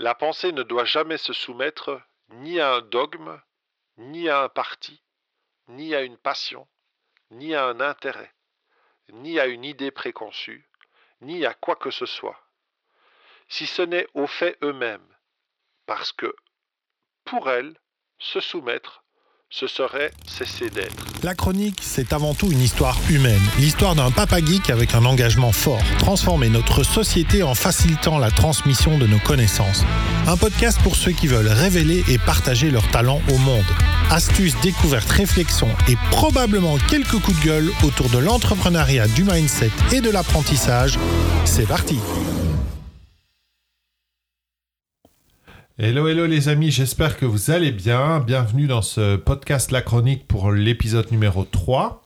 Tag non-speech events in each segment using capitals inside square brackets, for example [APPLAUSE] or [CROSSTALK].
La pensée ne doit jamais se soumettre ni à un dogme, ni à un parti, ni à une passion, ni à un intérêt, ni à une idée préconçue, ni à quoi que ce soit, si ce n'est aux faits eux-mêmes, parce que, pour elle, se soumettre, ce serait cesser d'être. La chronique, c'est avant tout une histoire humaine. L'histoire d'un papa geek avec un engagement fort. Transformer notre société en facilitant la transmission de nos connaissances. Un podcast pour ceux qui veulent révéler et partager leurs talents au monde. Astuces, découvertes, réflexions et probablement quelques coups de gueule autour de l'entrepreneuriat, du mindset et de l'apprentissage. C'est parti Hello, hello les amis, j'espère que vous allez bien. Bienvenue dans ce podcast La Chronique pour l'épisode numéro 3.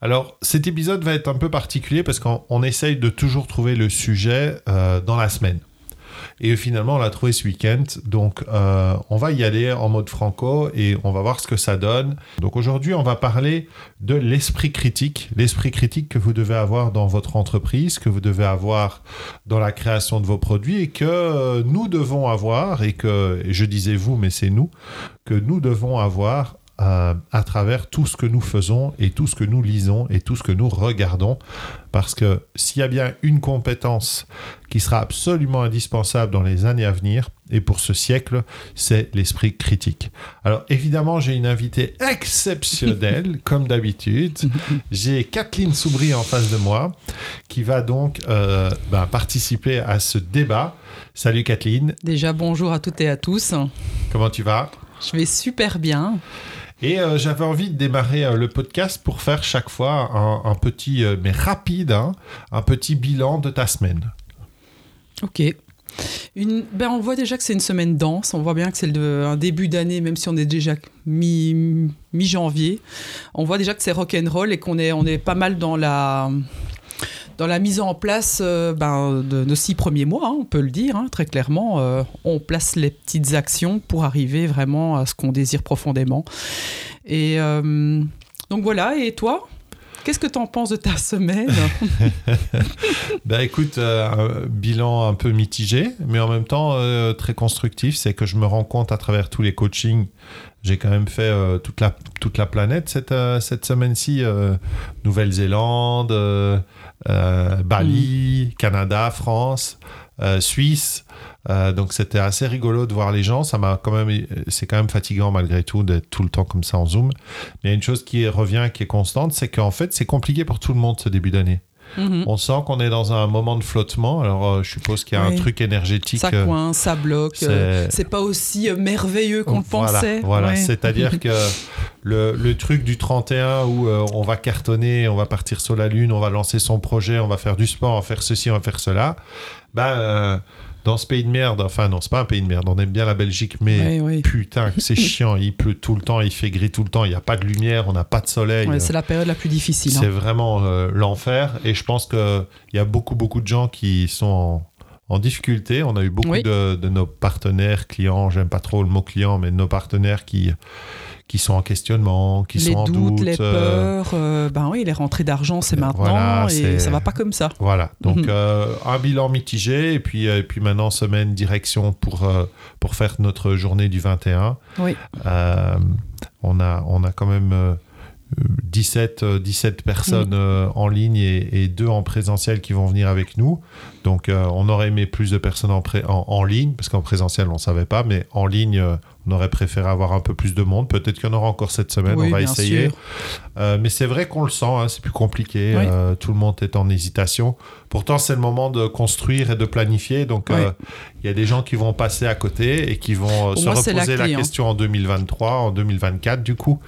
Alors cet épisode va être un peu particulier parce qu'on essaye de toujours trouver le sujet euh, dans la semaine. Et finalement, on l'a trouvé ce week-end. Donc, euh, on va y aller en mode franco et on va voir ce que ça donne. Donc, aujourd'hui, on va parler de l'esprit critique. L'esprit critique que vous devez avoir dans votre entreprise, que vous devez avoir dans la création de vos produits et que euh, nous devons avoir, et que, je disais vous, mais c'est nous, que nous devons avoir euh, à travers tout ce que nous faisons et tout ce que nous lisons et tout ce que nous regardons. Parce que s'il y a bien une compétence qui sera absolument indispensable dans les années à venir, et pour ce siècle, c'est l'esprit critique. Alors évidemment, j'ai une invitée exceptionnelle, [LAUGHS] comme d'habitude. J'ai Kathleen Soubry en face de moi, qui va donc euh, ben, participer à ce débat. Salut Kathleen. Déjà, bonjour à toutes et à tous. Comment tu vas? Je vais super bien. Et euh, j'avais envie de démarrer euh, le podcast pour faire chaque fois un, petit, euh, mais rapide, hein, un petit bilan de ta semaine. Ok. Ben on voit déjà que c'est une semaine dense, on voit bien que c'est un début d'année, même si on est déjà mi-janvier. on voit déjà que c'est rock'n'roll et qu'on est, on est pas mal dans la, dans la mise en place euh, ben, de nos six premiers mois, hein, on peut le dire hein, très clairement, euh, on place les petites actions pour arriver vraiment à ce qu'on désire profondément. Et euh, donc voilà, et toi? Qu'est-ce que tu en penses de ta semaine? [LAUGHS] Ben écoute, bilan un peu mitigé, mais en même temps très constructif. C'est que je me rends compte à travers tous les coachings, j'ai quand même fait toute, la, toute la planète cette, cette semaine-ci. Nouvelle-Zélande, Bali, mm. Canada, France, euh, Suisse. Euh, donc c'était assez rigolo de voir les gens. Ça m'a quand même, c'est quand même fatigant malgré tout d'être tout le temps comme ça en zoom. Mais il y a une chose qui revient, qui est constante, c'est qu'en fait c'est compliqué pour tout le monde ce début d'année. Mhm. On sent qu'on est dans un moment de flottement. Alors, euh, je suppose qu'il y a un truc énergétique. Ça coince, ça bloque. Euh, c'est pas aussi euh, merveilleux qu'on le pensait. Voilà, c'est-à-dire [LAUGHS] que le, truc du 31 où on va cartonner, on va partir sur la Lune, on va lancer son projet, on va faire du sport, on va faire ceci, on va faire cela, ben dans ce pays de merde, enfin non, c'est pas un pays de merde, on aime bien la Belgique, mais putain, c'est [LAUGHS] chiant, il pleut tout le temps, il fait gris tout le temps, il n'y a pas de lumière, on n'a pas de soleil. c'est la période la plus difficile. C'est hein. vraiment euh, l'enfer, et je pense qu'il y a beaucoup, beaucoup de gens qui sont en, difficulté. On a eu beaucoup de, de, nos partenaires, clients, j'aime pas trop le mot client, mais de nos partenaires qui qui sont en questionnement, qui sont en doute. Les euh, peurs, euh, ben oui, les rentrées d'argent, c'est maintenant et ça va pas comme ça. Voilà, donc mhm. euh, un bilan mitigé et puis, et puis maintenant semaine direction pour, pour faire notre journée du 21. Oui. on, a, on a quand même 17, 17 personnes en ligne et, et, deux en présentiel qui vont venir avec nous. Donc on aurait aimé plus de personnes en, en, en ligne, parce qu'en présentiel on ne savait pas, mais en ligne on aurait préféré avoir un peu plus de monde. Peut-être qu'il y en aura encore cette semaine. on va essayer. Euh, mais c'est vrai qu'on le sent. Hein, c'est plus compliqué. Euh, tout le monde est en hésitation. Pourtant, c'est le moment de construire et de planifier. Donc, euh, il y a des gens qui vont passer à côté et qui vont se reposer la, hein. question en 2023, en 2024, du coup.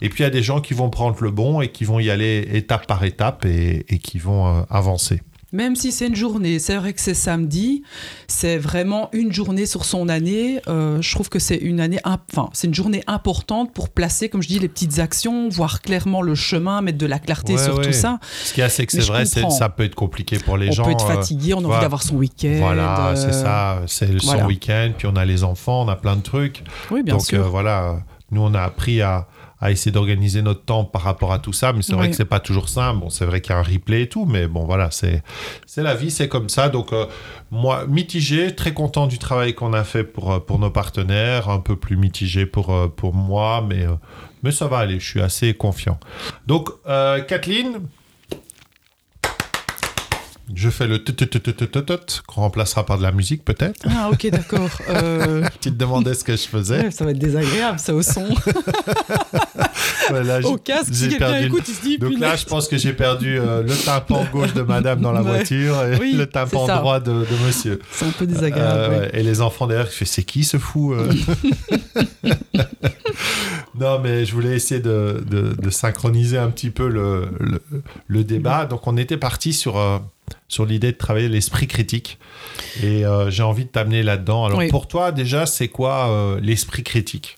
Et puis, il y a des gens qui vont prendre le bon et qui vont y aller étape par étape et qui vont avancer. Même si c'est une journée, c'est vrai que c'est samedi, c'est vraiment une journée sur son année. Euh, je trouve que c'est une année, enfin, c'est une journée importante pour placer, comme je dis, les petites actions, voir clairement le chemin, mettre de la clarté sur tout ça. Ce qui est assez que c'est vrai, ça peut être compliqué pour les gens. On peut être euh, fatigué, on a envie d'avoir son week-end. Voilà, c'est euh, ça, c'est son week-end, puis on a les enfants, on a plein de trucs. Oui, bien sûr. Donc voilà, nous on a appris à à essayer d'organiser notre temps par rapport à tout ça. Mais c'est vrai Oui. que c'est pas toujours simple. Bon, c'est vrai qu'il y a un replay et tout, mais bon, voilà, c'est c'est la vie, c'est comme ça. Donc, euh, moi, mitigé, très content du travail qu'on a fait pour, euh, pour nos partenaires, un peu plus mitigé pour, euh, pour moi, mais, mais ça va aller, je suis assez confiant. Donc, euh, Kathleen, je fais le tut-tut-tut-tut-tut, qu'on remplacera par de la musique peut-être. Ah, ok, d'accord. [LAUGHS] Euh, Tu te demandais ce que je faisais. ouais, ça va être désagréable, ça, au son. [LAUGHS] Ouais, là, au casque, si j'ai quelqu'un perdu le- écoute, il se dit. Donc là, je pense que j'ai perdu euh, le tympan gauche de madame dans la [LAUGHS] Ouais. voiture et Oui, le tympan droit de, de monsieur. C'est un peu désagréable. Euh, ouais. Et les enfants derrière, je c'est qui ce fou euh Non, mais je voulais essayer de, de- de synchroniser un petit peu le, le, le débat. Donc, on était parti sur, sur l'idée de travailler l'esprit critique. Et euh, j'ai envie de t'amener là-dedans. Alors, Oui. pour toi, déjà, c'est quoi euh, l'esprit critique?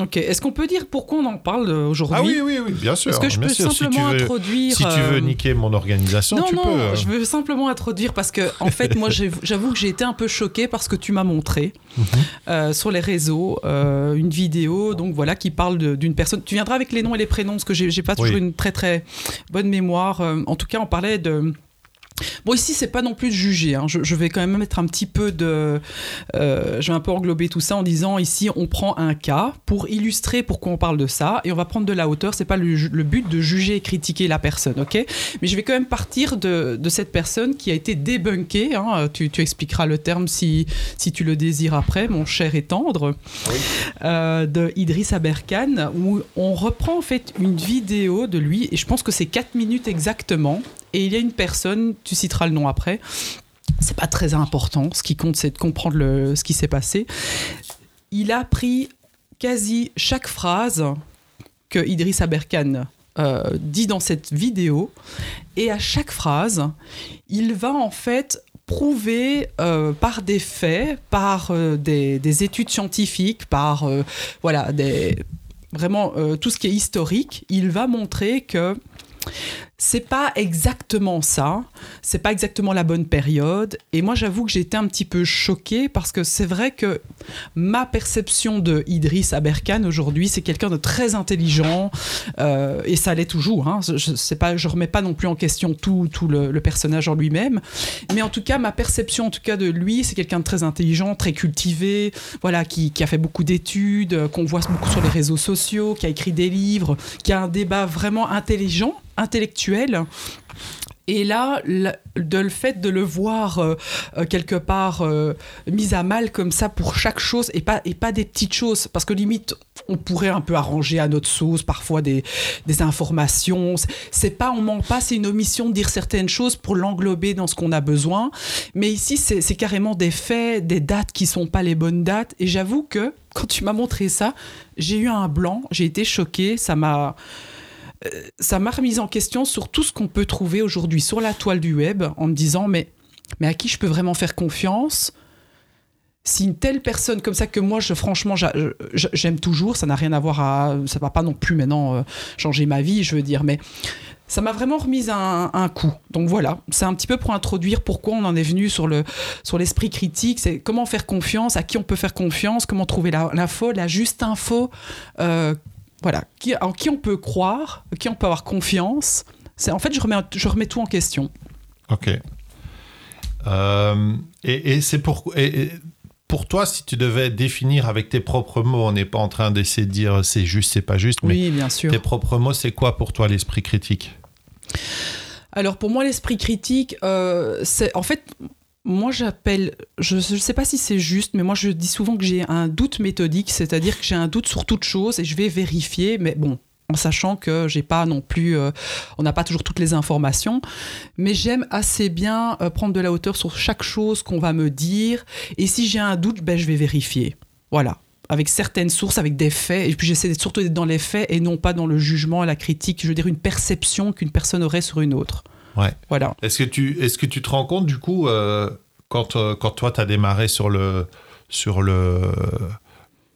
Ok, est-ce qu'on peut dire pourquoi on en parle euh, aujourd'hui? Ah oui, oui, oui, bien sûr. Est-ce que je bien peux sûr. Si tu simplement veux- introduire. Si tu veux niquer mon organisation, non, tu non, peux. euh. je veux simplement introduire parce que, en fait, moi, [LAUGHS] j'avoue que j'ai été un peu choquée parce que tu m'as montré Mhm. euh, sur les réseaux euh, une vidéo, donc voilà, qui parle d'une personne. Tu viendras avec les noms et les prénoms parce que j'ai pas toujours Oui. une très très bonne mémoire. En tout cas, on parlait de. Bon, ici, c'est pas non plus de juger. hein. Je, je vais quand même mettre un petit peu de. euh, je vais un peu englober tout ça en disant ici, on prend un cas pour illustrer pourquoi on parle de ça et on va prendre de la hauteur. C'est pas le, but de juger et critiquer la personne, ok? Mais je vais quand même partir de, de cette personne qui a été débunkée. hein. Tu, tu expliqueras le terme si, si tu le désires après, mon cher et tendre, euh, de Idriss Aberkan, où on reprend en fait une vidéo de lui, et je pense que c'est 4 minutes exactement. Et il y a une personne, tu citeras le nom après, c'est pas très important. Ce qui compte, c'est de comprendre ce qui s'est passé. Il a pris quasi chaque phrase que Idriss Aberkan euh, dit dans cette vidéo, et à chaque phrase, il va en fait prouver euh, par des faits, par euh, des, des études scientifiques, par voilà vraiment tout ce qui est historique, il va montrer que c'est pas exactement ça, c'est pas exactement la bonne période. Et moi, j'avoue que j'ai été un petit peu choquée parce que c'est vrai que ma perception de Idriss Aberkan aujourd'hui, c'est quelqu'un de très intelligent euh, et ça l'est toujours. Hein. Je, je remets pas non plus en question tout, le, personnage en lui-même, mais en tout cas, ma perception en tout cas de lui, c'est quelqu'un de très intelligent, très cultivé, voilà, qui, a fait beaucoup d'études, qu'on voit beaucoup sur les réseaux sociaux, qui a écrit des livres, qui a un débat vraiment intelligent, intellectuel. Et là, de le fait de le voir euh, euh, quelque part euh, mis à mal comme ça pour chaque chose et pas, et pas des petites choses, parce que limite, on pourrait un peu arranger à notre sauce parfois des, informations. C'est- pas, on ment pas, c'est une omission de dire certaines choses pour l'englober dans ce qu'on a besoin. Mais ici, c'est c'est carrément des faits, des dates qui sont pas les bonnes dates. Et j'avoue que quand tu m'as montré ça, j'ai eu un blanc, j'ai été choquée, ça m'a ça m'a remise en question sur tout ce qu'on peut trouver aujourd'hui sur la toile du web en me disant mais, mais à qui je peux vraiment faire confiance? Si une telle personne comme ça que moi je franchement j'aime toujours ça n'a rien à voir à ça va pas non plus maintenant euh, changer ma vie je veux dire mais ça m'a vraiment remise un, coup. Donc voilà, c'est un petit peu pour introduire pourquoi on en est venu sur le sur l'esprit critique. C'est comment faire confiance, à qui on peut faire confiance, comment trouver l'info, la, juste info. euh, voilà, qui, en qui on peut croire, en qui on peut avoir confiance. C'est en fait, je remets, je remets tout en question. Ok. Euh, et et c'est pour, et- et pour toi, si tu devais définir avec tes propres mots, on n'est pas en train d'essayer de dire c'est juste, c'est pas juste, mais Oui, bien sûr. tes propres mots, c'est quoi pour toi l'esprit critique? Alors pour moi, l'esprit critique, euh, c'est en fait, moi j'appelle, je ne sais pas si c'est juste, mais moi je dis souvent que j'ai un doute méthodique, c'est-à-dire que j'ai un doute sur toute chose et je vais vérifier, mais bon. En sachant que j'ai pas non plus, euh, on n'a pas toujours toutes les informations, mais j'aime assez bien euh, prendre de la hauteur sur chaque chose qu'on va me dire. Et si j'ai un doute, ben je vais vérifier. Voilà, avec certaines sources, avec des faits. Et puis j'essaie surtout d'être dans les faits et non pas dans le jugement, la critique. Je veux dire une perception qu'une personne aurait sur une autre. Ouais. Voilà. Est-ce que tu, est-ce que tu te rends compte du coup euh, quand, euh, quand toi tu as démarré sur le sur le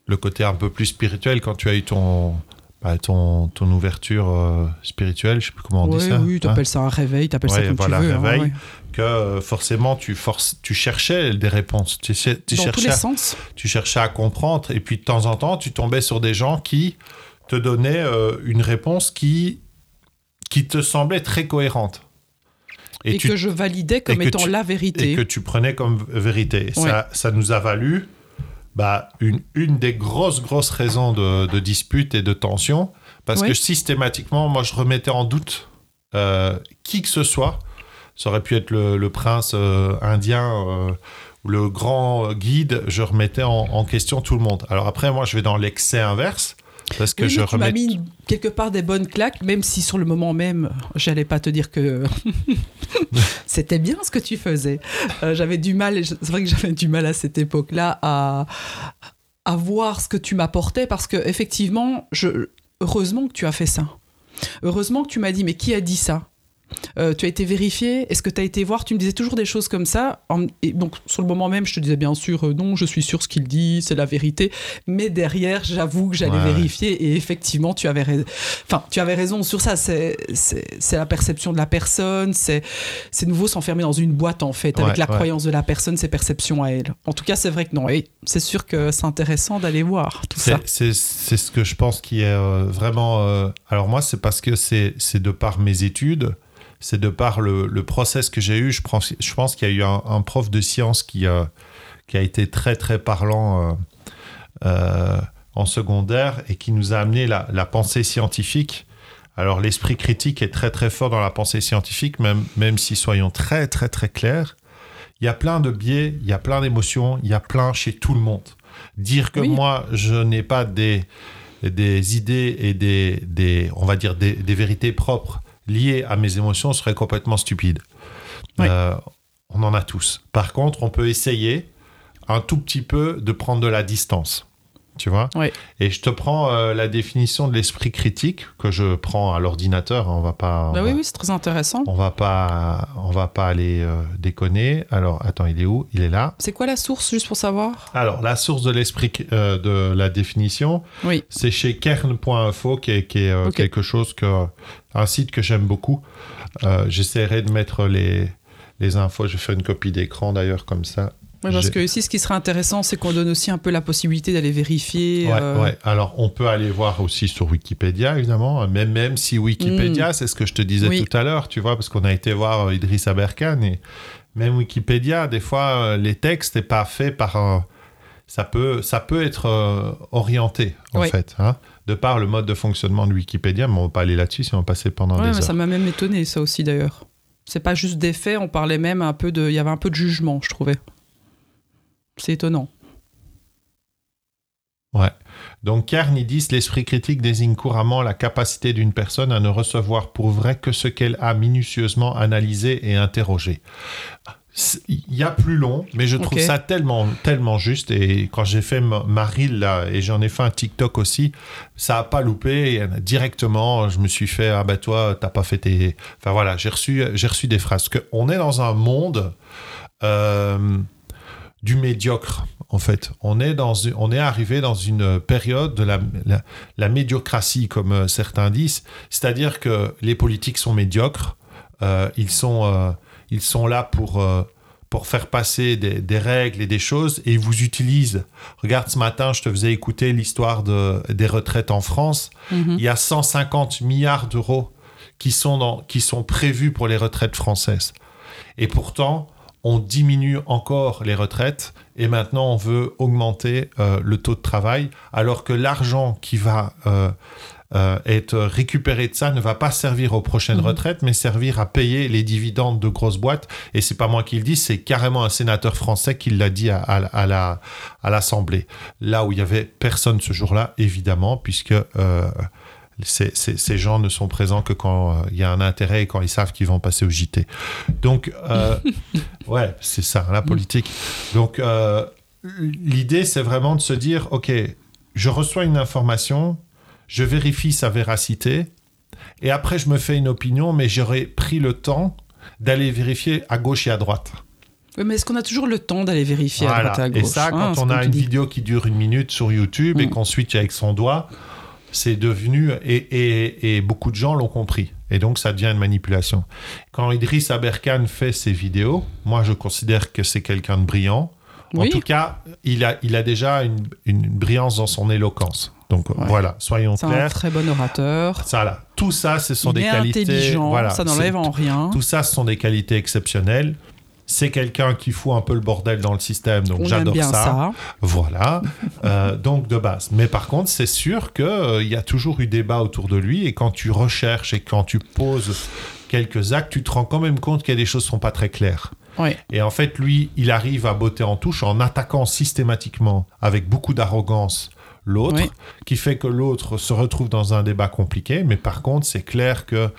le côté un peu plus spirituel quand tu as eu ton bah, ton, ton ouverture euh, spirituelle, je sais plus comment on Ouais, dit ça. oui, hein t'appelles ça un réveil, t'appelles ça Ouais, comme voilà, tu veux. hein, réveil. ouais. que euh, forcément tu forces, tu cherchais des réponses, tu, cher- tu Dans tous cherchais, les à, sens. tu cherchais à comprendre, et puis de temps en temps tu tombais sur des gens qui te donnait euh, une réponse qui, qui te semblait très cohérente. Et, tu- que je validais comme et étant tu- la et vérité. que tu prenais comme vérité. Et Ouais. Ça, ça nous a valu bah, une, une des grosses, grosses raisons de, de dispute et de tension, parce Ouais. que systématiquement, moi, je remettais en doute euh, qui que ce soit. Ça aurait pu être le, le prince euh, indien euh, ou le grand guide, je remettais en, en question tout le monde. Alors après, moi, je vais dans l'excès inverse, parce que Oui, je mais tu m'as remets... mis quelque part des bonnes claques, même si sur le moment même, j'allais pas te dire que [LAUGHS] c'était bien ce que tu faisais. Euh, j'avais du mal, c'est vrai que j'avais du mal à cette époque-là à, à voir ce que tu m'apportais, parce que effectivement, je, heureusement que tu as fait ça. Heureusement que tu m'as dit, mais qui a dit ça? Euh, tu as été vérifié Est-ce que tu as été voir? Tu me disais toujours des choses comme ça. Et donc, sur le moment même, je te disais bien sûr, euh, non, je suis sûr ce qu'il dit, c'est la vérité. Mais derrière, j'avoue que j'allais Ouais, ouais. vérifier. Et effectivement, tu avais, rais- enfin, tu avais raison sur ça. C'est la perception de la personne. C'est nouveau s'enfermer dans une boîte, en fait, avec la croyance de la personne, ses perceptions à elle. En tout cas, c'est vrai que non. Et c'est sûr que c'est intéressant d'aller voir tout ça. C'est- ce que je pense qui est euh, vraiment. alors, moi, c'est parce que c'est c'est de par mes études, c'est de par le, le process que j'ai eu. Je pense, je pense qu'il y a eu un, un prof de sciences qui, euh, qui a été très, très parlant euh, euh, en secondaire et qui nous a amené la, la pensée scientifique. Alors, l'esprit critique est très, très fort dans la pensée scientifique, même, même si, soyons très, très, très clairs, il y a plein de biais, il y a plein d'émotions, il y a plein chez tout le monde. Dire que Oui. moi, je n'ai pas des, des idées et des, des, on va dire, des, des vérités propres liées à mes émotions serait complètement stupide. Oui. Euh, on en a tous. Par contre, on peut essayer un tout petit peu de prendre de la distance. Tu vois Oui. Et je te prends euh, la définition de l'esprit critique que je prends à l'ordinateur. hein, On va pas. on Bah va- oui, oui, c'est très intéressant. on va pas, on va pas aller euh, déconner. Alors, attends, il est où? Il est là. C'est quoi la source, juste pour savoir? Alors, la source de l'esprit euh, de la définition, Oui. c'est chez kern.info, qui est, qui est, Ok. quelque chose que, un site que j'aime beaucoup. J'essaierai de mettre les, les infos. Je faire une copie d'écran d'ailleurs comme ça. Oui, parce que ici, ce qui serait intéressant, c'est qu'on donne aussi un peu la possibilité d'aller vérifier. Ouais, euh, ouais. Alors, on peut aller voir aussi sur Wikipédia, évidemment, même, même si Wikipédia, c'est ce que je te disais. Oui. tout à l'heure, tu vois, parce qu'on a été voir euh, Idriss Aberkan, et même Wikipédia, des fois, euh, les textes n'est pas fait par... un- ça, peut, ça peut être orienté, en Oui. fait, hein, de par le mode de fonctionnement de Wikipédia, mais on va pas aller là-dessus si on va passer pendant Ouais, des mais heures. ça m'a même étonné, ça aussi, d'ailleurs. C'est pas juste des faits, on parlait même un peu de. Il y avait un peu de jugement, je trouvais. C'est étonnant. Ouais. Donc, Carnidis, l'esprit critique désigne couramment la capacité d'une personne à ne recevoir pour vrai que ce qu'elle a minutieusement analysé et interrogé. Il y a plus long, mais je trouve ça tellement, tellement juste. Et quand j'ai fait ma, ma reel, là, et j'en ai fait un TikTok aussi, ça a pas loupé. Et directement, je me suis fait Ah bah toi, t'as pas fait tes. Enfin voilà, j'ai reçu, j'ai reçu des phrases. Parce qu'on est dans un monde. euh, du médiocre, en fait. On est, dans, on est arrivé dans une période de la, la, la médiocratie, comme euh, certains disent. C'est-à-dire que les politiques sont médiocres. euh, ils, sont, euh, ils sont là pour, euh, pour faire passer des, des règles et des choses et ils vous utilisent. Regarde, ce matin, je te faisais écouter l'histoire de, des retraites en France. Mhm. Il y a 150 milliards d'euros qui sont, dans, qui sont prévus pour les retraites françaises. Et pourtant, on diminue encore les retraites et maintenant on veut augmenter euh, le taux de travail alors que l'argent qui va euh, euh, être récupéré de ça ne va pas servir aux prochaines Mhm. retraites mais servir à payer les dividendes de grosses boîtes et c'est pas moi qui le dis c'est carrément un sénateur français qui l'a dit à, à- à la à l'Assemblée là où il y avait personne ce jour-là évidemment puisque ces, ces- ces gens ne sont présents que quand euh, il y a un intérêt et quand ils savent qu'ils vont passer au JT. Donc, euh, [LAUGHS] ouais, c'est ça, la politique. Donc, euh, l'idée, c'est vraiment de se dire, OK, je reçois une information, je vérifie sa véracité, et après, je me fais une opinion, mais j'aurais pris le temps d'aller vérifier à gauche et à droite. Oui, mais est-ce qu'on a toujours le temps d'aller vérifier à droite et à gauche Et ça, hein, quand on a une vidéo qui dure une minute sur YouTube et Mm. qu'on switch avec son doigt, c'est devenu et, et- et beaucoup de gens l'ont compris. Et donc ça devient une manipulation. Quand Idriss Aberkan fait ses vidéos, moi je considère que c'est quelqu'un de brillant. En tout cas, il a, il a déjà une, une brillance dans son éloquence. Donc voilà, soyons C'est clairs. un très bon orateur. Ça, là, tout ça, ce sont Il des est qualités. intelligent, voilà, ça n'enlève c'est- en rien. Tout ça, ce sont des qualités exceptionnelles. C'est quelqu'un qui fout un peu le bordel dans le système, donc j'adore bien ça. Voilà, Euh, donc de base. Mais par contre, c'est sûr qu'il y a toujours eu débat autour de lui, et quand tu recherches et quand tu poses quelques actes, tu te rends quand même compte qu'il y a des choses qui sont pas très claires. Oui. Et en fait, lui, il arrive à botter en touche en attaquant systématiquement, avec beaucoup d'arrogance, l'autre, Oui. qui fait que l'autre se retrouve dans un débat compliqué. Mais par contre, c'est clair que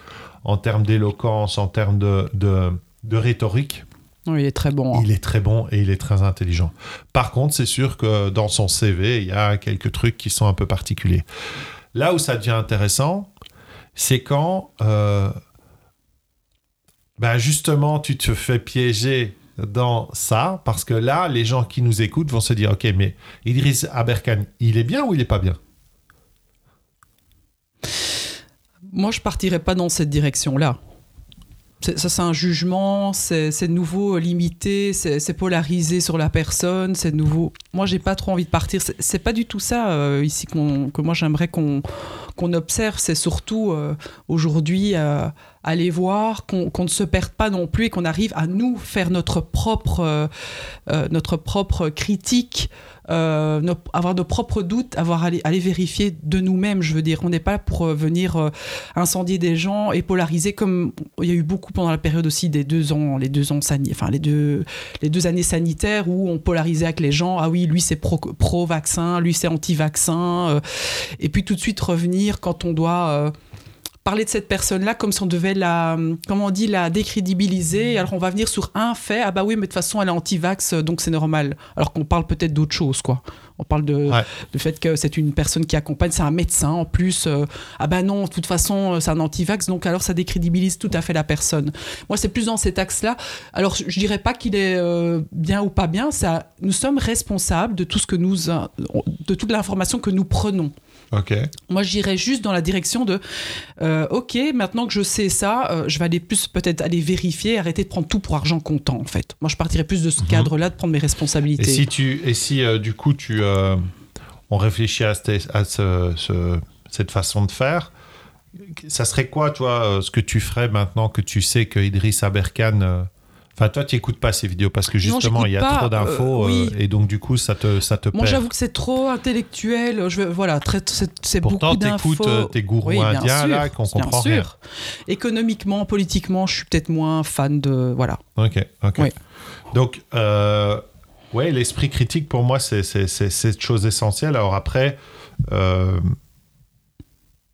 en termes d'éloquence, en termes de, de, de rhétorique, Oui, il est très bon. hein. il est très bon et il est très intelligent. Par contre, c'est sûr que dans son CV, il y a quelques trucs qui sont un peu particuliers. Là où ça devient intéressant, c'est quand, euh, ben justement, tu te fais piéger dans ça, parce que là, les gens qui nous écoutent vont se dire, ok, mais Idriss Aberkan, il est bien ou il est pas bien? Moi, je partirais pas dans cette direction-là. Ça, c'est un jugement, c'est nouveau limité, c'est polarisé sur la personne, c'est nouveau. Moi, j'ai pas trop envie de partir. C'est- pas du tout ça euh, ici que moi j'aimerais qu'on observe. C'est surtout euh, aujourd'hui euh, aller voir qu'on ne se perde pas non plus et qu'on arrive à nous faire notre propre euh, euh, notre propre critique euh, avoir nos propres doutes, avoir aller, aller vérifier de nous-mêmes. Je veux dire, on n'est pas là pour euh, venir euh, incendier des gens et polariser comme il y a eu beaucoup pendant la période aussi des deux ans, les deux ans enfin les deux les deux années sanitaires où on polarisait avec les gens. Ah oui, lui c'est pro, pro vaccin, lui c'est anti vaccin, et puis tout de suite revenir quand on doit parler de cette personne-là comme si on devait la, comment on dit, la décrédibiliser. Alors on va venir sur un fait, ah bah oui, mais de toute façon elle est anti-vax, donc c'est normal. Alors qu'on parle peut-être d'autre chose, quoi. On parle de, Ouais. du fait que c'est une personne qui accompagne, c'est un médecin en plus. euh, ah bah non, de toute façon euh, c'est un anti-vax, donc alors ça décrédibilise tout à fait la personne. Moi c'est plus dans cet axe-là. Alors je dirais pas qu'il est euh, bien ou pas bien, ça, nous sommes responsables de tout ce que nous, de toute l'information que nous prenons. Ok. Moi, j'irais juste dans la direction de euh, OK, maintenant que je sais ça, euh, je vais aller plus peut-être aller vérifier, arrêter de prendre tout pour argent comptant, en fait. Moi, je partirais plus de ce cadre-là, de prendre mes Et responsabilités. si, tu, et si euh, du coup, tu, euh, on réfléchit à, cette- à ce- ce- cette façon de faire, ça serait quoi, toi, euh, ce que tu ferais maintenant que tu sais que Idriss Aberkan. euh, Enfin, toi, tu n'écoutes pas ces vidéos parce que justement, il y a pas, trop d'infos euh, oui. euh, et donc, du coup, ça te, ça te Moi, j'avoue que c'est trop intellectuel. Je, voilà, c'est Pourtant, beaucoup d'infos. t'écoutes euh, tes gourous Oui, indiens, sûr, là, qu'on bien comprend sûr. Économiquement, politiquement, je suis peut-être moins fan de. Voilà. Ok, ok. Oui. Donc, euh, ouais, l'esprit critique pour moi, c'est cette chose essentielle. Alors après, euh,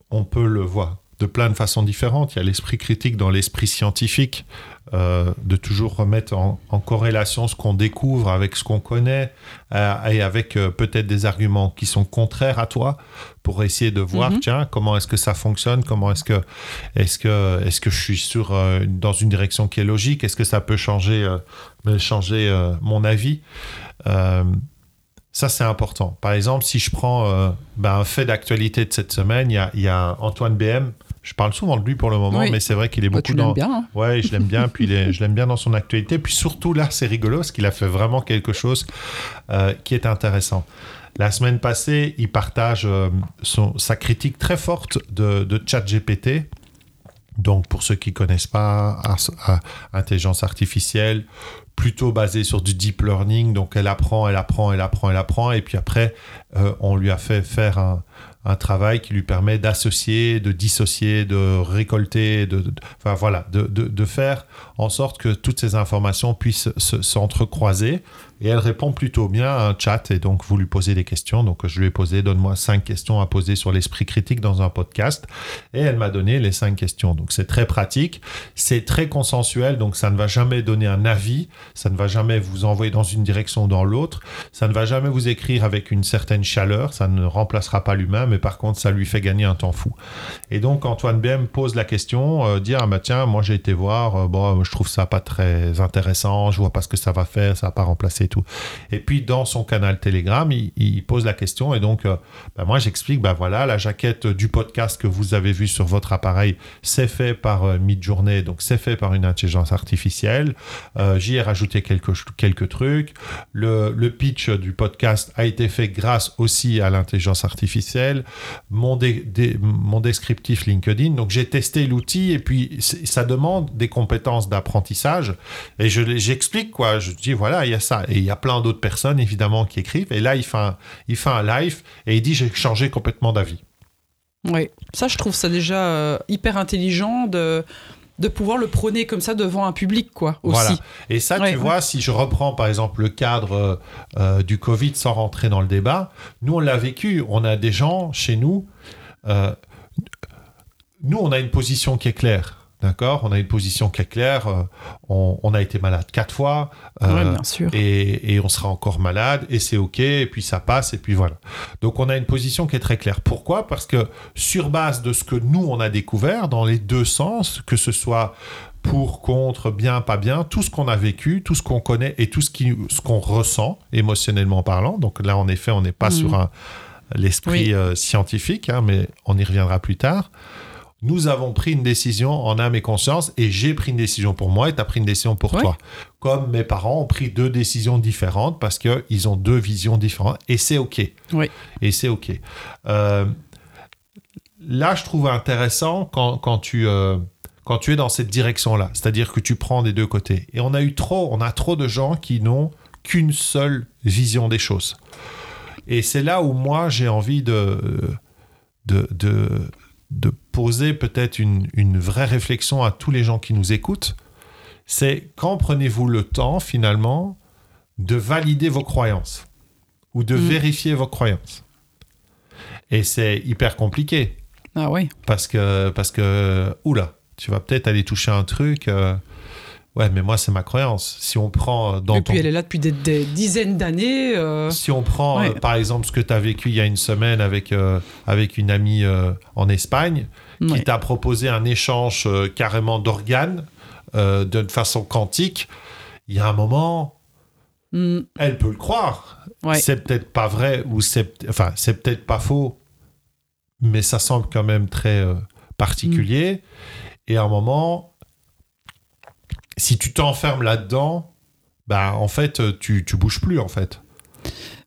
on peut le voir de plein de façons différentes. Il y a l'esprit critique dans l'esprit scientifique, euh, de toujours remettre en, en corrélation ce qu'on découvre avec ce qu'on connaît euh, et avec euh, peut-être des arguments qui sont contraires à toi pour essayer de voir, Mhm. tiens, comment est-ce que ça fonctionne, comment est-ce que, est-ce que, est-ce que je suis sur, dans une direction qui est logique, est-ce que ça peut changer, changer mon avis. Ça, c'est important. Par exemple, si je prends ben, un fait d'actualité de cette semaine, il y a, il y a Antoine BM. Je parle souvent de lui pour le moment, Oui. mais c'est vrai qu'il est Bah, beaucoup tu dans. bien. hein. Ouais, je l'aime bien, puis [LAUGHS] je l'aime bien dans son actualité. Puis surtout là, c'est rigolo parce qu'il a fait vraiment quelque chose euh, qui est intéressant. La semaine passée, il partage euh, son- sa critique très forte de, de ChatGPT. Donc, pour ceux qui connaissent pas, as- a- intelligence artificielle, plutôt basée sur du deep learning. Donc, elle apprend, elle apprend, elle apprend, elle apprend. Et puis après, euh, on lui a fait faire un, un travail qui lui permet d'associer, de dissocier, de récolter, de, de- faire en sorte que toutes ces informations puissent se- s'entrecroiser. Et elle répond plutôt bien à un chat. Et donc, vous lui posez des questions. Donc, je lui ai posé, donne-moi cinq questions à poser sur l'esprit critique dans un podcast. Et elle m'a donné les cinq questions. Donc, c'est très pratique. C'est très consensuel. Donc, ça ne va jamais donner un avis. Ça ne va jamais vous envoyer dans une direction ou dans l'autre. Ça ne va jamais vous écrire avec une certaine chaleur. Ça ne remplacera pas l'humain. Mais par contre, ça lui fait gagner un temps fou. Et donc, Antoine BM pose la question, euh, dire, ah bah tiens, moi j'ai été voir, euh, bon, je trouve ça pas très intéressant, je vois pas ce que ça va faire, ça va pas remplacer Et puis dans son canal Telegram, il, pose la question et donc euh, ben, moi j'explique, ben voilà, la jaquette du podcast que vous avez vu sur votre appareil, c'est fait par euh, Midjourney, donc c'est fait par une intelligence artificielle. Euh, J'y ai rajouté quelques, quelques trucs. Le, le pitch du podcast a été fait grâce aussi à l'intelligence artificielle. Mon, dé- mon descriptif LinkedIn, donc j'ai testé l'outil et puis ça demande des compétences d'apprentissage et je j'explique quoi. Je dis voilà, il y a ça il y a plein d'autres personnes évidemment qui écrivent et là il fait un, il fait un live et il dit j'ai changé complètement d'avis. Oui, ça je trouve ça déjà euh, hyper intelligent de, de pouvoir le prôner comme ça devant un public, quoi, aussi. Voilà. Et ça, Ouais, tu ouais. vois, si je reprends par exemple le cadre euh, euh, du Covid sans rentrer dans le débat, nous on l'a vécu. On a des gens chez nous. euh, nous, on a une position qui est claire. D'accord? On a une position qui est claire. euh, on, on a été malade quatre fois. euh, Ouais, bien sûr. et, et on sera encore malade et c'est ok et puis ça passe et puis voilà. Donc on a une position qui est très claire. Pourquoi? Parce que sur base de ce que nous on a découvert dans les deux sens, que ce soit pour, contre, bien, pas bien, tout ce qu'on a vécu, tout ce qu'on connaît et tout ce qu'on ressent émotionnellement parlant. Donc là en effet on n'est pas Mhm. sur un- l'esprit Oui. euh, scientifique, hein, mais on y reviendra plus tard. Nous avons pris une décision en âme et conscience et j'ai pris une décision pour moi et tu as pris une décision pour Ouais. toi. Comme mes parents ont pris deux décisions différentes parce qu'ils ont deux visions différentes et c'est OK. Et c'est OK. Euh, là, je trouve intéressant quand, quand tu, euh, quand tu es dans cette direction-là, c'est-à-dire que tu prends des deux côtés. Et on a eu trop, on a trop de gens qui n'ont qu'une seule vision des choses. Et c'est là où moi j'ai envie de, de, de, de poser peut-être une, une vraie réflexion à tous les gens qui nous écoutent. C'est quand prenez-vous le temps finalement de valider vos croyances ou de Mm. vérifier vos croyances? Et c'est hyper compliqué Ah oui. parce que, parce que, oula, tu vas peut-être aller toucher un truc. euh, ouais, mais moi, c'est ma croyance. Si on prend euh, dans Et puis ton- elle est là depuis des, des dizaines d'années. euh, si on prend, Ouais. euh, par exemple, ce que tu as vécu il y a une semaine avec, euh, avec une amie euh, en Espagne, qui t'a proposé un échange euh, carrément d'organes euh, d'une façon quantique, il y a un moment, Mm, elle peut le croire. ouais. C'est peut-être pas vrai ou c'est enfin c'est peut-être pas faux, mais ça semble quand même très euh, particulier. Mm. Et à un moment, si tu t'enfermes là-dedans, bah en fait tu tu bouges plus en fait.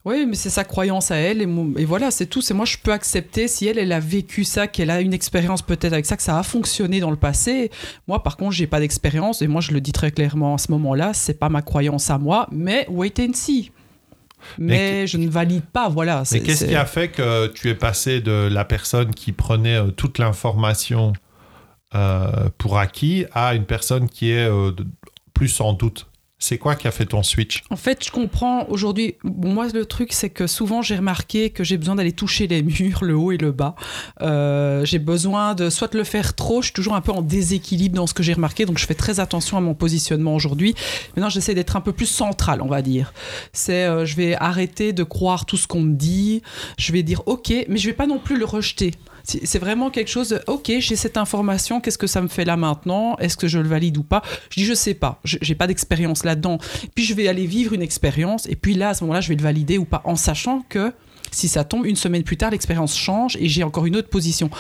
Oui, mais c'est sa croyance à elle. Et, voilà, c'est tout. C'est moi, je peux accepter si elle, elle a vécu ça, qu'elle a une expérience peut-être avec ça, que ça a fonctionné dans le passé. Moi, par contre, j'ai pas d'expérience. Et moi, je le dis très clairement à ce moment-là, c'est pas ma croyance à moi, mais wait and see. Mais, je ne valide pas, voilà. Mais qu'est-ce qui a fait que tu es passé de la personne qui prenait euh, toute l'information euh, pour acquis à une personne qui est euh, plus en doute C'est quoi qui a fait ton switch? En fait, je comprends aujourd'hui. moi, le truc, c'est que souvent, j'ai remarqué que j'ai besoin d'aller toucher les [LAUGHS] murs, le haut et le bas. Euh, j'ai besoin de soit de le faire trop. Je suis toujours un peu en déséquilibre dans ce que j'ai remarqué, donc je fais très attention à mon positionnement aujourd'hui. Maintenant, j'essaie d'être un peu plus central, on va dire. C'est, je vais arrêter de croire tout ce qu'on me dit. Je vais dire OK, mais je vais pas non plus le rejeter. C'est vraiment quelque chose de OK, j'ai cette information, qu'est-ce que ça me fait là maintenant? Est-ce que je le valide ou pas? Je dis je sais pas, Je- j'ai pas d'expérience là-dedans. Puis je vais aller vivre une expérience et puis là à ce moment-là, je vais le valider ou pas en sachant que si ça tombe une semaine plus tard, l'expérience change et j'ai encore une autre position.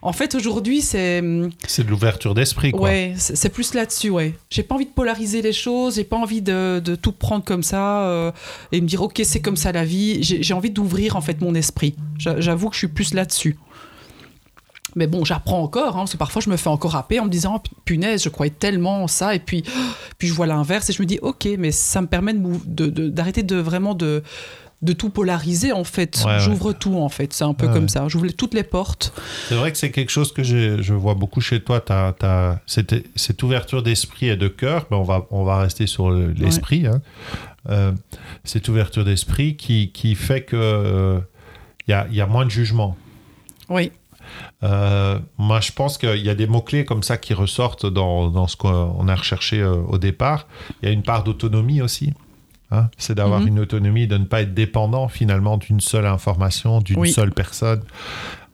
En fait, aujourd'hui, c'est C'est de l'ouverture d'esprit, quoi. ouais, c'est plus là-dessus, ouais. J'ai pas envie de polariser les choses, j'ai pas envie de, de tout prendre comme ça euh, et me dire ok c'est comme ça la vie. J'ai envie d'ouvrir en fait mon esprit. J'a- J'avoue que je suis plus là-dessus. Mais bon, j'apprends encore, hein, parce que parfois je me fais encore happer en me disant Oh, punaise, je croyais tellement en ça, et puis, [GASPS] puis je vois l'inverse et je me dis ok, mais ça me permet de mou- de- de- d'arrêter de, vraiment de, de tout polariser en fait. Ouais, ouais. J'ouvre tout en fait, c'est un peu Ouais, comme ça. J'ouvre toutes les portes. C'est vrai que c'est quelque chose que je vois beaucoup chez toi. T'as, t'as- cette, cette ouverture d'esprit et de cœur, ben on, va, on va rester sur le- l'esprit. hein. Euh, cette ouverture d'esprit qui, qui fait que il y, a, y a moins de jugement. Oui, Euh, moi, je pense qu'il y a des mots-clés comme ça qui ressortent dans, dans ce qu'on a recherché euh, au départ. Il y a une part d'autonomie aussi. hein. C'est d'avoir Mhm. une autonomie, de ne pas être dépendant finalement d'une seule information, d'une Oui. seule personne.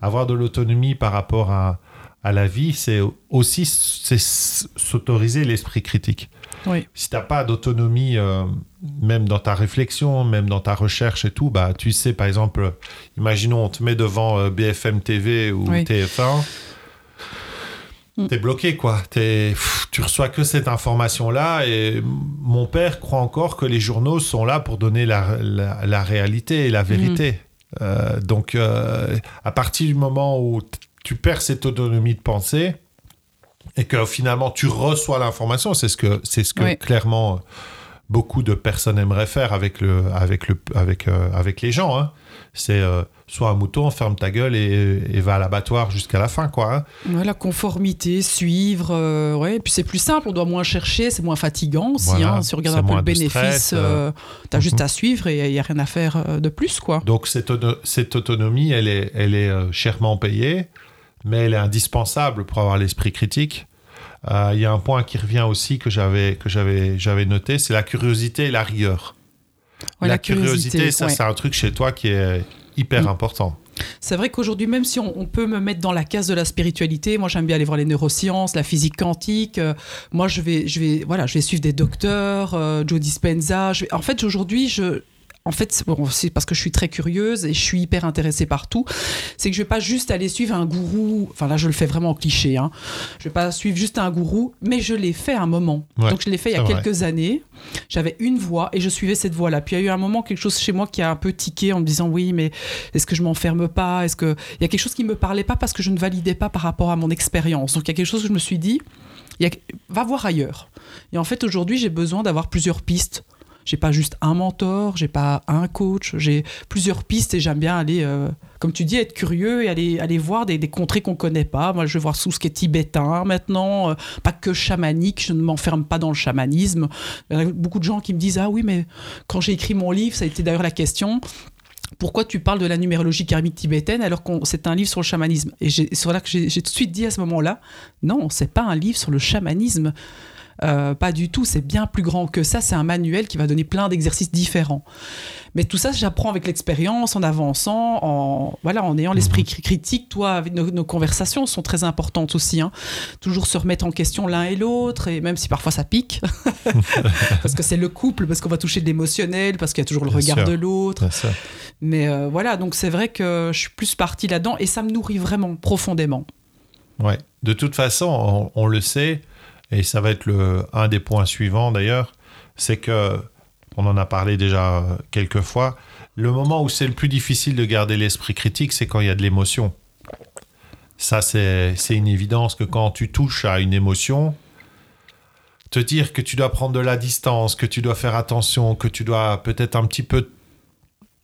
Avoir de l'autonomie par rapport à, à la vie, c'est aussi s'autoriser l'esprit critique. oui. Si tu n'as pas d'autonomie euh, même dans ta réflexion, même dans ta recherche et tout, bah, tu sais, par exemple, imaginons, on te met devant euh, BFM TV ou Oui. TF1, Mm. t'es bloqué, quoi. T'es, pff, tu reçois que cette information-là et mon père croit encore que les journaux sont là pour donner la, la, la réalité et la vérité. Euh, donc, euh, à partir du moment où tu perds cette autonomie de pensée et que finalement tu reçois l'information, c'est ce que, c'est ce que Oui. clairement beaucoup de personnes aimeraient faire avec, le, avec, le, avec, euh, avec les gens. hein. C'est euh, soit un mouton, ferme ta gueule et, et va à l'abattoir jusqu'à la fin, quoi. hein. Ouais, la conformité, suivre, euh, ouais. Et puis c'est plus simple, on doit moins chercher, c'est moins fatigant aussi. Voilà, hein. Si on regarde un peu le bénéfice, euh, t'as juste Mhm. à suivre et il n'y a rien à faire de plus, quoi. Donc cette, cette autonomie, elle est, elle est chèrement payée, mais elle est indispensable pour avoir l'esprit critique. Euh, Il y a un point qui revient aussi que j'avais que j'avais j'avais noté, c'est la curiosité et la rigueur. Ouais, la, curiosité, ça ouais. c'est un truc chez toi qui est hyper Mm. important. C'est vrai qu'aujourd'hui, même si on, on peut me mettre dans la case de la spiritualité, moi j'aime bien aller voir les neurosciences, la physique quantique. euh, moi, je vais, je vais, voilà, je vais suivre des docteurs, euh, Joe Dispenza. je vais- En fait, aujourd'hui, je en fait, c'est- bon, c'est parce que je suis très curieuse et je suis hyper intéressée par tout. C'est que je vais pas juste aller suivre un gourou. Enfin là, je le fais vraiment en cliché. Hein. Je vais pas suivre juste un gourou, mais je l'ai fait un moment. Ouais, Donc je l'ai fait il y a vrai. quelques années. J'avais une voix et je suivais cette voix-là. Puis il y a eu un moment quelque chose chez moi qui a un peu tiqué en me disant oui, mais est-ce que je m'enferme pas? Est-ce que il y a quelque chose qui me parlait pas parce que je ne validais pas par rapport à mon expérience. Donc il y a quelque chose que je me suis dit, il y a- va voir ailleurs. Et en fait aujourd'hui j'ai besoin d'avoir plusieurs pistes. J'ai pas juste un mentor, j'ai pas un coach, j'ai plusieurs pistes et j'aime bien aller, euh, comme tu dis, être curieux et aller, aller voir des, des contrées qu'on connaît pas. Moi, je vais voir tout ce qui est tibétain maintenant, euh, pas que chamanique, je ne m'enferme pas dans le chamanisme. Il y a beaucoup de gens qui me disent Ah oui, mais quand j'ai écrit mon livre, ça a été d'ailleurs la question. Pourquoi tu parles de la numérologie karmique tibétaine alors que c'est un livre sur le chamanisme? Et c'est là que j'ai tout de suite dit à ce moment-là non, c'est pas un livre sur le chamanisme. Euh, pas du tout, c'est bien plus grand que ça. C'est un manuel qui va donner plein d'exercices différents. Mais tout ça, j'apprends avec l'expérience, en avançant, en voilà, en ayant l'esprit cri- critique. Toi, nos, nos conversations sont très importantes aussi. hein. Toujours se remettre en question l'un et l'autre, et même si parfois ça pique, [LAUGHS] parce que c'est le couple, parce qu'on va toucher de l'émotionnel, parce qu'il y a toujours le Bien regard sûr. de l'autre. Mais euh, voilà, donc c'est vrai que je suis plus partie là-dedans, et ça me nourrit vraiment profondément. Ouais. De toute façon, on, on le sait, et ça va être le, un des points suivants d'ailleurs, c'est que, on en a parlé déjà euh, quelques fois, le moment où c'est le plus difficile de garder l'esprit critique, c'est quand il y a de l'émotion. Ça, c'est une évidence que quand tu touches à une émotion, te dire que tu dois prendre de la distance, que tu dois faire attention, que tu dois peut-être un petit peu...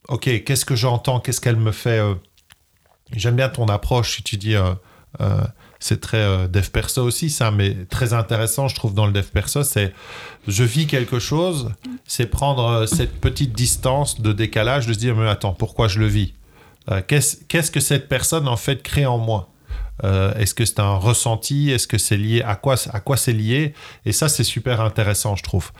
Ok, qu'est-ce que j'entends Qu'est-ce qu'elle me fait euh, J'aime bien ton approche, si tu dis... euh, c'est très euh, dev perso aussi ça, mais très intéressant je trouve dans le dev perso, c'est je vis quelque chose, c'est prendre euh, cette petite distance de décalage, de se dire mais attends, pourquoi je le vis? Euh, Qu'est-ce que cette personne en fait crée en moi? Euh, Est-ce que c'est un ressenti? Est-ce que c'est lié à quoi À quoi c'est lié? Et ça c'est super intéressant je trouve.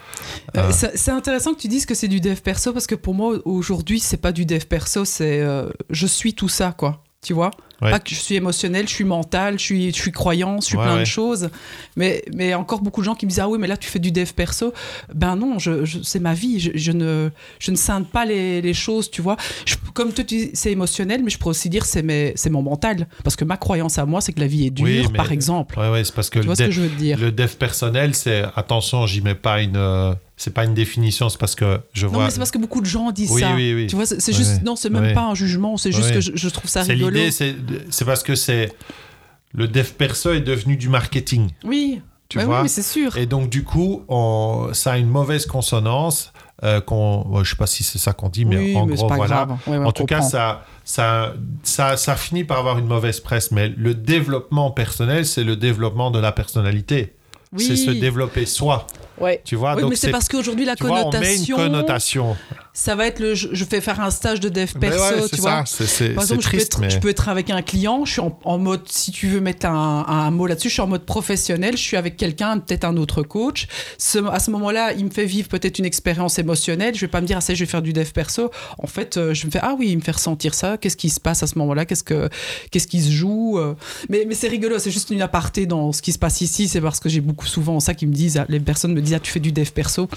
Euh, c'est c'est intéressant que tu dises que c'est du dev perso parce que pour moi aujourd'hui c'est pas du dev perso, c'est euh, je suis tout ça quoi. Tu vois? Ouais. Pas que je suis émotionnel, je suis mental, je suis, je suis croyant, je suis Ouais, plein ouais. de choses. Mais, mais encore beaucoup de gens qui me disent Ah oui, mais là tu fais du dev perso. Ben non, je, je- c'est ma vie. Je, je ne, je ne scinde pas les, les choses, tu vois. Je- comme tu dis c'est émotionnel, mais je pourrais aussi dire c'est c'est mon mental. Parce que ma croyance à moi, c'est que la vie est dure, Oui, mais- par exemple. Ouais ouais, c'est parce que Tu le vois ce que je veux te dire? Le dev personnel, c'est attention, j'y mets pas une, euh, c'est pas une définition, c'est parce que je Non, vois. mais c'est parce que beaucoup de gens disent Oui, ça. oui, oui. Tu vois, c'est juste, ouais. non, c'est même Ouais. pas un jugement, c'est juste Ouais. que je, je trouve ça C'est rigolo. l'idée, c'est c'est parce que c'est le dev perso est devenu du marketing, Oui, tu vois? oui, mais c'est sûr. Et donc du coup, on- ça a une mauvaise consonance. Euh, qu'on, ouais, je sais pas si c'est ça qu'on dit, mais oui, en mais gros voilà. grave. Ouais, ouais, en tout cas, ça, ça, ça, ça finit par avoir une mauvaise presse. Mais le développement personnel, c'est le développement de la personnalité. oui. C'est se développer soi. Ouais. Tu vois, Oui, donc mais c'est parce qu'aujourd'hui la tu vois, on met une connotation. Ça va être le. Je, fais faire un stage de dev Mais perso, ouais, tu c'est vois. ça, c'est- c'est Par exemple, je peux, être, mais je peux être avec un client, je suis en, en mode, si tu veux mettre un, un mot là-dessus, je suis en mode professionnel, je suis avec quelqu'un, peut-être un autre coach. Ce- à ce moment-là, il me fait vivre peut-être une expérience émotionnelle. Je vais pas me dire, ah, ça, je vais faire du dev perso. En fait, euh, je me fais, ah oui, il me fait ressentir ça. Qu'est-ce qui se passe à ce moment-là Qu'est-ce que, qu'est-ce qui se joue euh. Mais, mais c'est rigolo, c'est juste une aparté dans ce qui se passe ici. C'est parce que j'ai beaucoup souvent ça qui me disent, les personnes me disent, ah, tu fais du dev perso.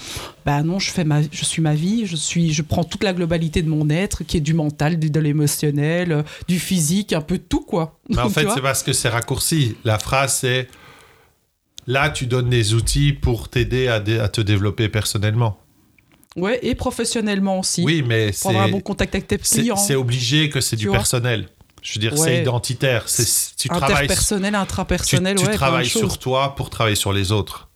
Bah non, je fais ma, je suis ma vie, je suis, je prends toute la globalité de mon être, qui est du mental, du- de l'émotionnel, euh, du physique, un peu de tout quoi. Mais en [LAUGHS] fait, c'est parce que c'est raccourci. La phrase, c'est là, tu donnes des outils pour t'aider à, dé- à te développer personnellement. ouais, et professionnellement aussi. Oui, mais avoir un c'est bon contact avec tes c'est clients. c'est obligé que c'est du personnel. Je veux dire, Ouais. c'est identitaire. C'est- Tu travailles, Interpersonnel, intrapersonnel, tu ouais, travailles sur toi pour travailler sur les autres.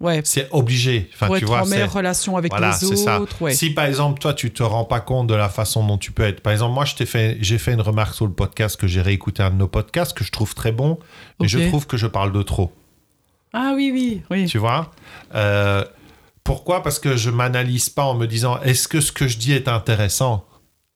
Ouais, C'est obligé. Enfin, pour tu être vois, en meilleure relation avec Voilà, les autres. Ouais. Si par exemple, toi, tu te rends pas compte de la façon dont tu peux être. Par exemple, moi, je t'ai fait, j'ai fait une remarque sur le podcast que j'ai réécouté un de nos podcasts que je trouve très bon, mais je trouve que je parle de trop. Ah oui, oui, oui. Tu vois? Euh, Pourquoi? Parce que je m'analyse pas en me disant est-ce que ce que je dis est intéressant?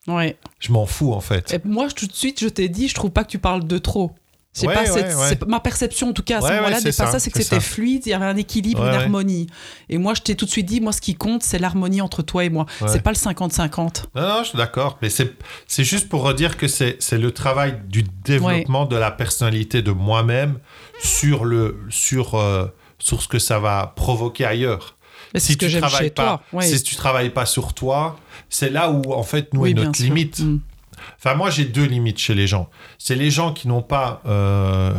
Ouais. Je m'en fous en fait. Et moi, tout de suite, je t'ai dit, je trouve pas que tu parles de trop. C'est Ouais, pas ouais, cette- ouais. c'est ma perception en tout cas à ce moment-là pas ça, c'est que c'était fluide, il y avait un équilibre, une harmonie. Et moi, je t'ai tout de suite dit, moi, ce qui compte, c'est l'harmonie entre toi et moi. C'est pas le 50-50. Non, non, je suis d'accord. Mais c'est, c'est juste pour redire que c'est, c'est le travail du développement de la personnalité de moi-même sur, le, sur, euh, sur ce que ça va provoquer ailleurs. Mais si ce que tu j'aime travailles chez pas, toi. Si tu travailles pas sur toi, c'est là où en fait nous Oui, est notre limite. Mm. Enfin, moi, j'ai deux limites chez les gens. C'est les gens qui n'ont pas. euh,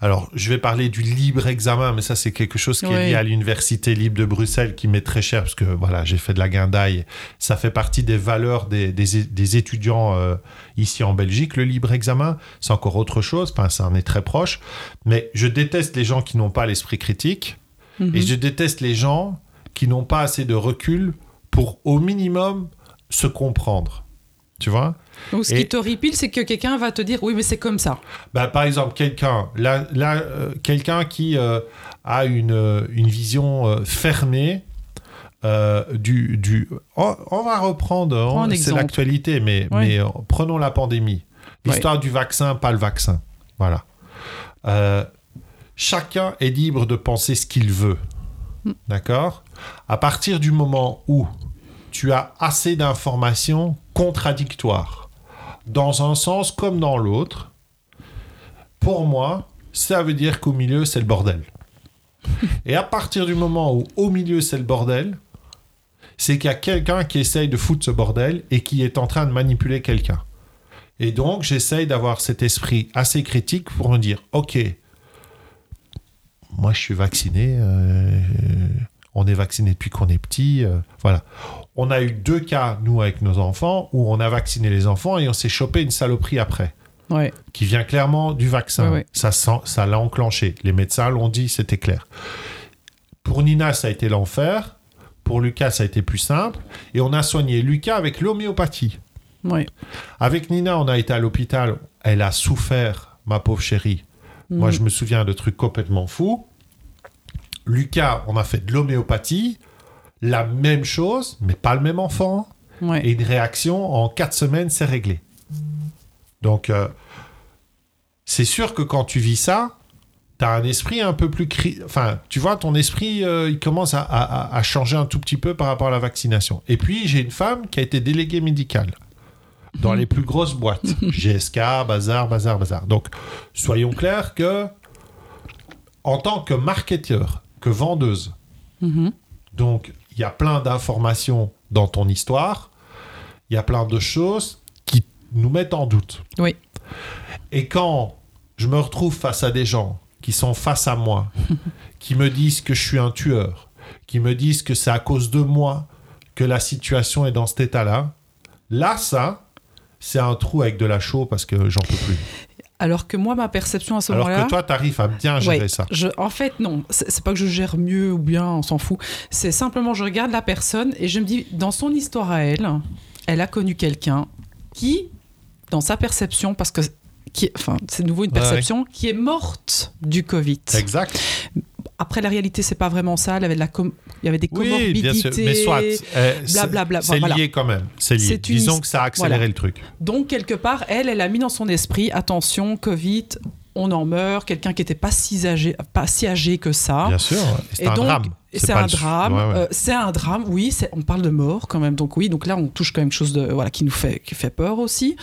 Alors, je vais parler du libre examen, mais ça, c'est quelque chose qui est lié à l'Université libre de Bruxelles, qui m'est très cher, parce que voilà, j'ai fait de la guindaille. Ça fait partie des valeurs des, des- des étudiants euh, ici en Belgique. Le libre examen, c'est encore autre chose. Enfin, ça en est très proche. Mais je déteste les gens qui n'ont pas l'esprit critique. Mhm. Et je déteste les gens qui n'ont pas assez de recul pour, au minimum, se comprendre. Tu vois? Donc, ce Et- qui t'horripile, c'est que quelqu'un va te dire, oui, mais c'est comme ça. bah, par exemple, quelqu'un là, là, euh, quelqu'un qui euh, a une, euh, une vision euh, fermée du... du on, on va reprendre, hein, c'est l'actualité, mais, mais prenons la pandémie. L'histoire du vaccin, pas le vaccin. Voilà. Chacun est libre de penser ce qu'il veut. Mm. D'accord? À partir du moment où tu as assez d'informations contradictoires, dans un sens comme dans l'autre, pour moi, ça veut dire qu'au milieu, c'est le bordel. [LAUGHS] Et à partir du moment où au milieu, c'est le bordel, c'est qu'il y a quelqu'un qui essaye de foutre ce bordel et qui est en train de manipuler quelqu'un. Et donc, j'essaye d'avoir cet esprit assez critique pour me dire, OK, moi, je suis vacciné, euh, on est vacciné depuis qu'on est petit, euh, voilà. On a eu deux cas, nous, avec nos enfants, où on a vacciné les enfants et on s'est chopé une saloperie après Ouais. qui vient clairement du vaccin. Ouais, ouais. Ça sent- ça l'a enclenché. Les médecins l'ont dit, c'était clair. Pour Nina, ça a été l'enfer. Pour Lucas, ça a été plus simple. Et on a soigné Lucas avec l'homéopathie. Avec Nina, on a été à l'hôpital. Elle a souffert, ma pauvre chérie. Moi, Mm. je me souviens de trucs complètement fous. Lucas, on a fait de l'homéopathie. La même chose, mais pas le même enfant Ouais. et une réaction en quatre semaines, c'est réglé. Donc, euh, c'est sûr que quand tu vis ça, tu as un esprit un peu plus... cri- Enfin, tu vois, ton esprit, euh, il commence à, à- à changer un tout petit peu par rapport à la vaccination. Et puis, j'ai une femme qui a été déléguée médicale dans les plus grosses boîtes. [LAUGHS] GSK, bazar, bazar, bazar. Donc, soyons clairs que, en tant que marketeur, que vendeuse, Mhm. donc, il y a plein d'informations dans ton histoire. Il y a plein de choses qui nous mettent en doute. Oui. Et quand je me retrouve face à des gens qui sont face à moi, [LAUGHS] qui me disent que je suis un tueur, qui me disent que c'est à cause de moi que la situation est dans cet état-là, là, ça, c'est un trou avec de la chaux parce que j'en peux plus. Alors que moi, ma perception à ce Alors moment-là. que toi, tu arrives à bien gérer Ouais, ça. je- en fait, non. C'est pas que je gère mieux ou bien, on s'en fout. C'est simplement, je regarde la personne et je me dis, dans son histoire à elle, elle a connu quelqu'un qui, dans sa perception, parce que. Qui, enfin, c'est de nouveau une Ouais, perception qui est morte du Covid. Exact. Après, la réalité, c'est pas vraiment ça. Elle avait de la com- il y avait des Oui, comorbidités. bien sûr. Mais soit. euh, c'est- blablabla. C'est Voilà. lié quand même. C'est lié. Une Disons que ça a accéléré voilà. le truc. Donc, quelque part, elle, elle a mis dans son esprit, attention, Covid, on en meurt, quelqu'un qui n'était pas si âgé, pas si âgé que ça. Bien sûr. C'est Et un donc, drame. C'est un le- drame. Ouais, ouais. euh, c'est un drame, oui. On parle de mort quand même. Donc oui, donc là, on touche quand même quelque chose de voilà qui nous fait qui fait peur aussi.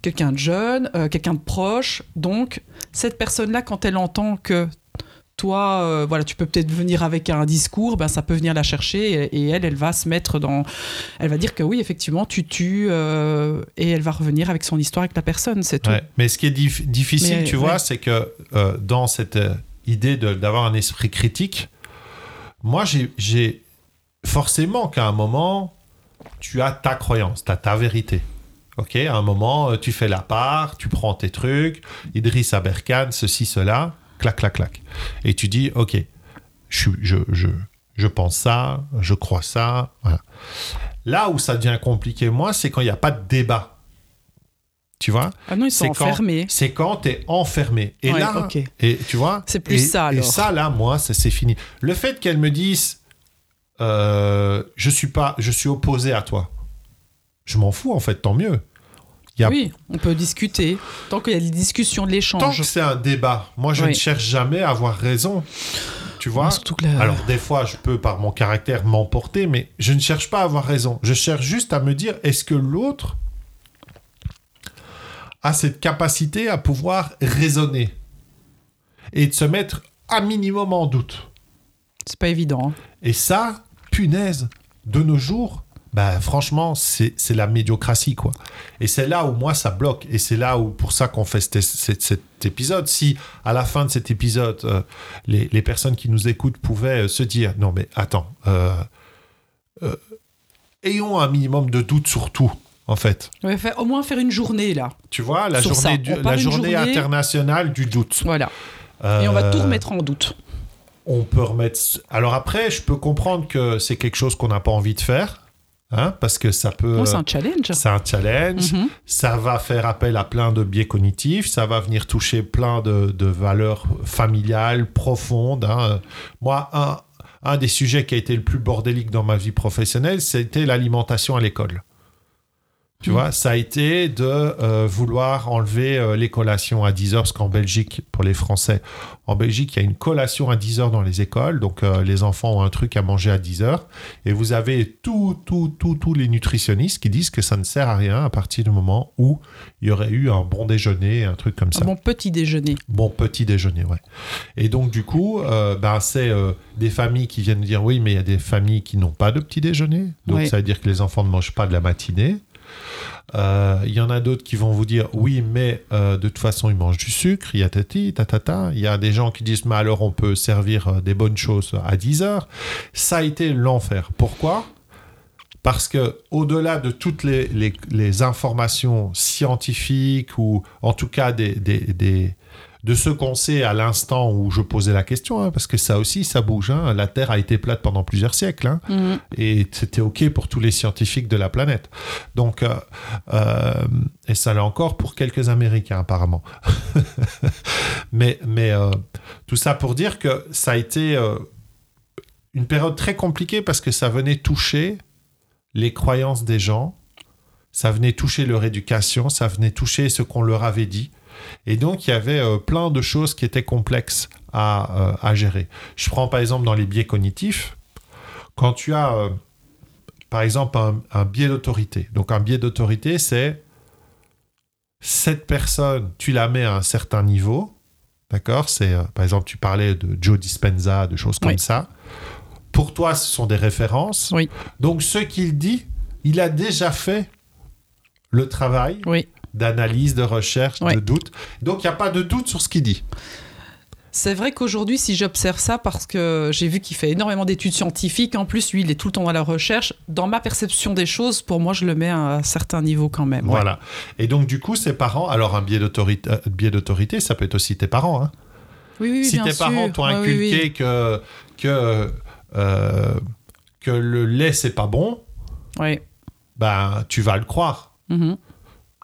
Quelqu'un de jeune, euh, quelqu'un de proche. Donc cette personne-là, quand elle entend que toi, euh, voilà, tu peux peut-être venir avec un discours, ben ça peut venir la chercher et, et elle, elle va se mettre dans, elle va dire que oui, effectivement, tu tues euh, et elle va revenir avec son histoire avec la personne, c'est tout. Ouais. Mais ce qui est dif- difficile, Mais, tu vois, c'est que euh, dans cette idée d'avoir un esprit critique, moi, j'ai- forcément qu'à un moment, tu as ta croyance, tu as ta vérité. Ok, à un moment, tu fais la part, tu prends tes trucs, Idriss Aberkan, ceci, cela, clac, clac, clac. Et tu dis, ok, je, je, je, je pense ça, je crois ça. Voilà. Là où ça devient compliqué, moi, c'est quand il n'y a pas de débat. Tu vois? Ah non, ils sont enfermés. C'est quand tu es enfermé. Et Ouais, là, ok. et tu vois? C'est plus et- ça, Et ça, là, moi, ça, c'est fini. Le fait qu'elle me dise, euh, je suis pas, je suis opposé à toi. Je m'en fous, en fait, tant mieux. Il y a- Oui, on peut discuter tant qu'il y a des discussions de Tant l'échange. que c'est un débat, moi, je Oui. ne cherche jamais à avoir raison. Tu vois Surtout que la- Alors, des fois, je peux, par mon caractère, m'emporter, mais je ne cherche pas à avoir raison. Je cherche juste à me dire, est-ce que l'autre a cette capacité à pouvoir raisonner et de se mettre un minimum en doute? C'est pas évident. hein. Et ça, punaise, de nos jours, bah, franchement, c'est la médiocratie, quoi. Et c'est là où moi, ça bloque. Et c'est là où, pour ça qu'on fait cet, cet- cet épisode. Si, à la fin de cet épisode, euh, les, les personnes qui nous écoutent pouvaient euh, se dire, non, mais attends, euh, ayons un minimum de doute sur tout, en fait. On va faire- au moins faire une journée là. Tu vois, la journée, du- la journée, journée- internationale du doute. Voilà. Et on va tout remettre en doute. on peut remettre. Alors après, je peux comprendre que c'est quelque chose qu'on n'a pas envie de faire, hein, parce que ça peut. C'est un challenge. c'est un challenge. Mhm. Ça va faire appel à plein de biais cognitifs. Ça va venir toucher plein de, de valeurs familiales profondes. hein. Moi, un, un des sujets qui a été le plus bordélique dans ma vie professionnelle, c'était l'alimentation à l'école. Tu vois, ça a été de euh, vouloir enlever euh, les collations à 10 heures, parce qu'en Belgique, pour les Français, en Belgique, il y a une collation à 10 heures dans les écoles, donc euh, les enfants ont un truc à manger à 10 heures, et vous avez tous tout, tout, tous les nutritionnistes qui disent que ça ne sert à rien à partir du moment où il y aurait eu un bon déjeuner, un truc comme ça. Un bon petit déjeuner. Bon petit déjeuner, ouais. Et donc, du coup, ben, c'est des familles qui viennent dire oui, mais il y a des familles qui n'ont pas de petit déjeuner. Donc, Ouais. ça veut dire que les enfants ne mangent pas de la matinée. Euh, Il y en a d'autres qui vont vous dire oui, mais euh, de toute façon, ils mangent du sucre, il y a tati, tatata. Il y a des gens qui disent mais alors on peut servir euh, des bonnes choses à 10 heures. Ça a été l'enfer. Pourquoi? Parce que au-delà de toutes les, informations scientifiques ou en tout cas des- de ce qu'on sait à l'instant où je posais la question, hein, parce que ça aussi ça bouge. hein. La Terre a été plate pendant plusieurs siècles hein, Mhm. et c'était ok pour tous les scientifiques de la planète. Donc euh, euh, et ça l'est encore pour quelques Américains apparemment. [LAUGHS] mais mais euh, tout ça pour dire que ça a été une période très compliquée parce que ça venait toucher les croyances des gens, ça venait toucher leur éducation, ça venait toucher ce qu'on leur avait dit. Et donc, il y avait euh, plein de choses qui étaient complexes à, euh, à gérer. Je prends par exemple dans les biais cognitifs, quand tu as, euh, par exemple, un, un biais d'autorité. Donc, un biais d'autorité, c'est cette personne, tu la mets à un certain niveau, d'accord? C'est, par exemple, tu parlais de Joe Dispenza, de choses comme ça. Pour toi, ce sont des références. Oui. Donc, ce qu'il dit, il a déjà fait le travail Oui. D'analyse, de recherche, Ouais. de doute. Donc, il n'y a pas de doute sur ce qu'il dit. C'est vrai qu'aujourd'hui, si j'observe ça, parce que j'ai vu qu'il fait énormément d'études scientifiques, en plus, lui, il est tout le temps dans la recherche, dans ma perception des choses, pour moi, je le mets à un certain niveau quand même. ouais. Voilà. Et donc, du coup, ses parents, alors un biais d'autorité, ça peut être aussi tes parents. hein. Oui, oui, oui, si bien tes sûr. parents t'ont oui, inculqué oui. que, que, euh, que le lait, c'est pas bon, Oui. ben, tu vas le croire. Mhm.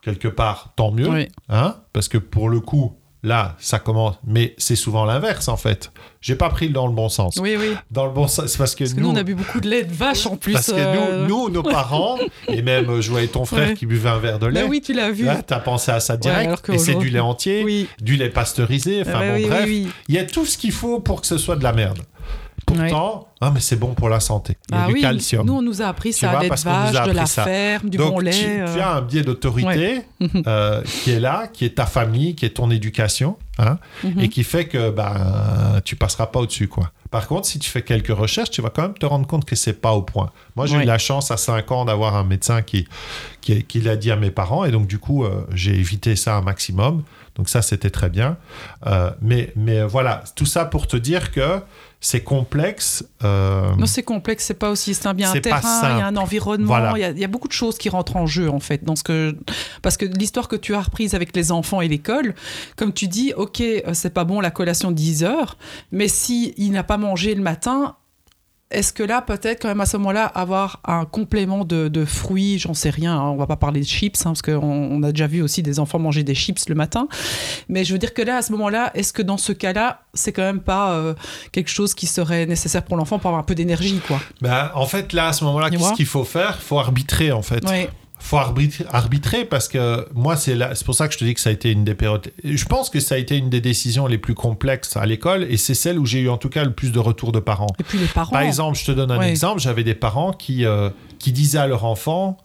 Quelque part, tant mieux. Oui. Hein parce que pour le coup, là, ça commence. Mais c'est souvent l'inverse, en fait. J'ai pas pris dans le bon sens. Oui, oui. Dans le bon sens, c'est parce que, Parce que nous, on a bu beaucoup de lait de vache en plus. parce que euh, nous, nous, nos parents, et même euh, je voyais ton frère Ouais. qui buvait un verre de lait. Bah oui, tu l'as vu. Là, t'as pensé à ça direct. et c'est du lait entier, Oui. du lait pasteurisé. Enfin Ouais, bon, oui, bref, oui. il y a tout ce qu'il faut pour que ce soit de la merde. Pourtant, ah, mais c'est bon pour la santé. Il y a Ah du oui, calcium. Nous, on nous a appris Tu ça, a vache, de appris la ça. ferme, du Donc, bon lait. tu, euh, tu as un biais d'autorité [LAUGHS] euh, qui est là, qui est ta famille, qui est ton éducation, hein, mhm. et qui fait que ben, tu passeras pas au-dessus. quoi. Par contre, si tu fais quelques recherches, tu vas quand même te rendre compte que c'est pas au point. Moi, j'ai Ouais. eu la chance à 5 ans d'avoir un médecin qui, qui, qui l'a dit à mes parents, et donc du coup, euh, j'ai évité ça un maximum. Donc ça, c'était très bien. Euh, mais, mais voilà, tout ça pour te dire que c'est complexe. euh, Non, c'est complexe, c'est pas aussi simple. Il y a un terrain, il y a un environnement, Voilà. il y, a, il y a beaucoup de choses qui rentrent en jeu en fait. Dans ce que... Parce que l'histoire que tu as reprise avec les enfants et l'école, comme tu dis, ok, euh, c'est pas bon la collation 10 heures, mais si il n'a pas mangé le matin, est-ce que là, peut-être quand même à ce moment-là, avoir un complément de, de fruits, j'en sais rien, hein, on va pas parler de chips, hein, parce qu'on on a déjà vu aussi des enfants manger des chips le matin, mais je veux dire que là, à ce moment-là, est-ce que dans ce cas-là, c'est quand même pas euh, quelque chose qui serait nécessaire pour l'enfant pour avoir un peu d'énergie, quoi? Ben, en fait, là, à ce moment-là, qu'est-ce qu'il faut faire? Il faut arbitrer, en fait. Ouais. Faut arbitrer, parce que moi, c'est pour ça que je te dis que ça a été une des périodes. Je pense que ça a été une des décisions les plus complexes à l'école et c'est celle où j'ai eu en tout cas le plus de retours de parents. Et puis les parents. Par exemple, je te donne un Ouais. exemple. J'avais des parents qui, euh, qui disaient à leur enfant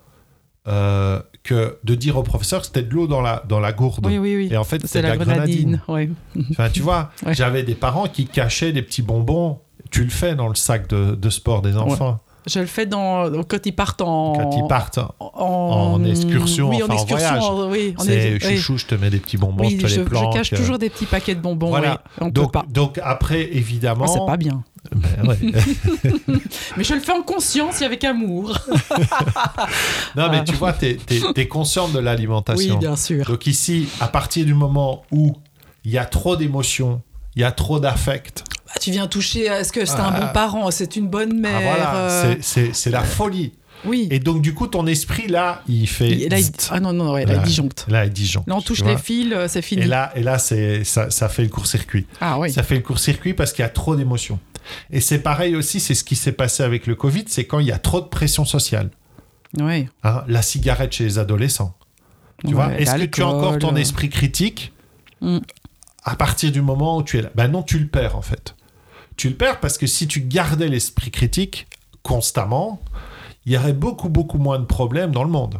euh, que de dire au professeur que c'était de l'eau dans la, dans la gourde. Oui, oui, oui. Et en fait, c'était de la la grenadine. grenadine. Ouais. Enfin, tu vois, [LAUGHS] Ouais. j'avais des parents qui cachaient des petits bonbons. Tu le fais dans le sac de, de sport des enfants. Je le fais dans, quand ils partent en. Quand ils partent, en, en excursion, oui, enfin, en en excursion, voyage. oui, c'est oui. chouchou, je te mets des petits bonbons, Oui, je te je, les planque. je cache euh, toujours des petits paquets de bonbons. Voilà. oui. On peut donc, pas. donc après, évidemment. Ah, c'est pas bien. [LAUGHS] Ben ouais. [LAUGHS] Mais je le fais en conscience et avec amour. [LAUGHS] non, mais tu vois, tu es, consciente de Oui, l'alimentation. bien sûr. donc ici, à partir du moment où il y a trop d'émotions, il y a trop d'affect, Bah, tu viens toucher. Est-ce que c'est Ah. un bon parent C'est une bonne mère ah, voilà, euh, c'est- la folie. Oui. Et donc, du coup, ton esprit, là, il fait. Là, il... Ah non, non, ouais, là, il Là, disjoncte. Là, il disjoncte. Là, on touche les fils, euh, c'est fini. Et là, et là ça, ça fait le court-circuit. ah oui. Ça fait le court-circuit parce qu'il y a trop d'émotions. Et c'est pareil aussi, c'est ce qui s'est passé avec le Covid, c'est quand il y a trop de pression sociale. Oui. Hein, la cigarette chez les adolescents. Tu vois, est-ce que tu as encore ton esprit critique Mm. à partir du moment où tu es là? Ben non, tu le perds en fait. Tu le perds parce que si tu gardais l'esprit critique constamment, il y aurait beaucoup, beaucoup moins de problèmes dans le monde.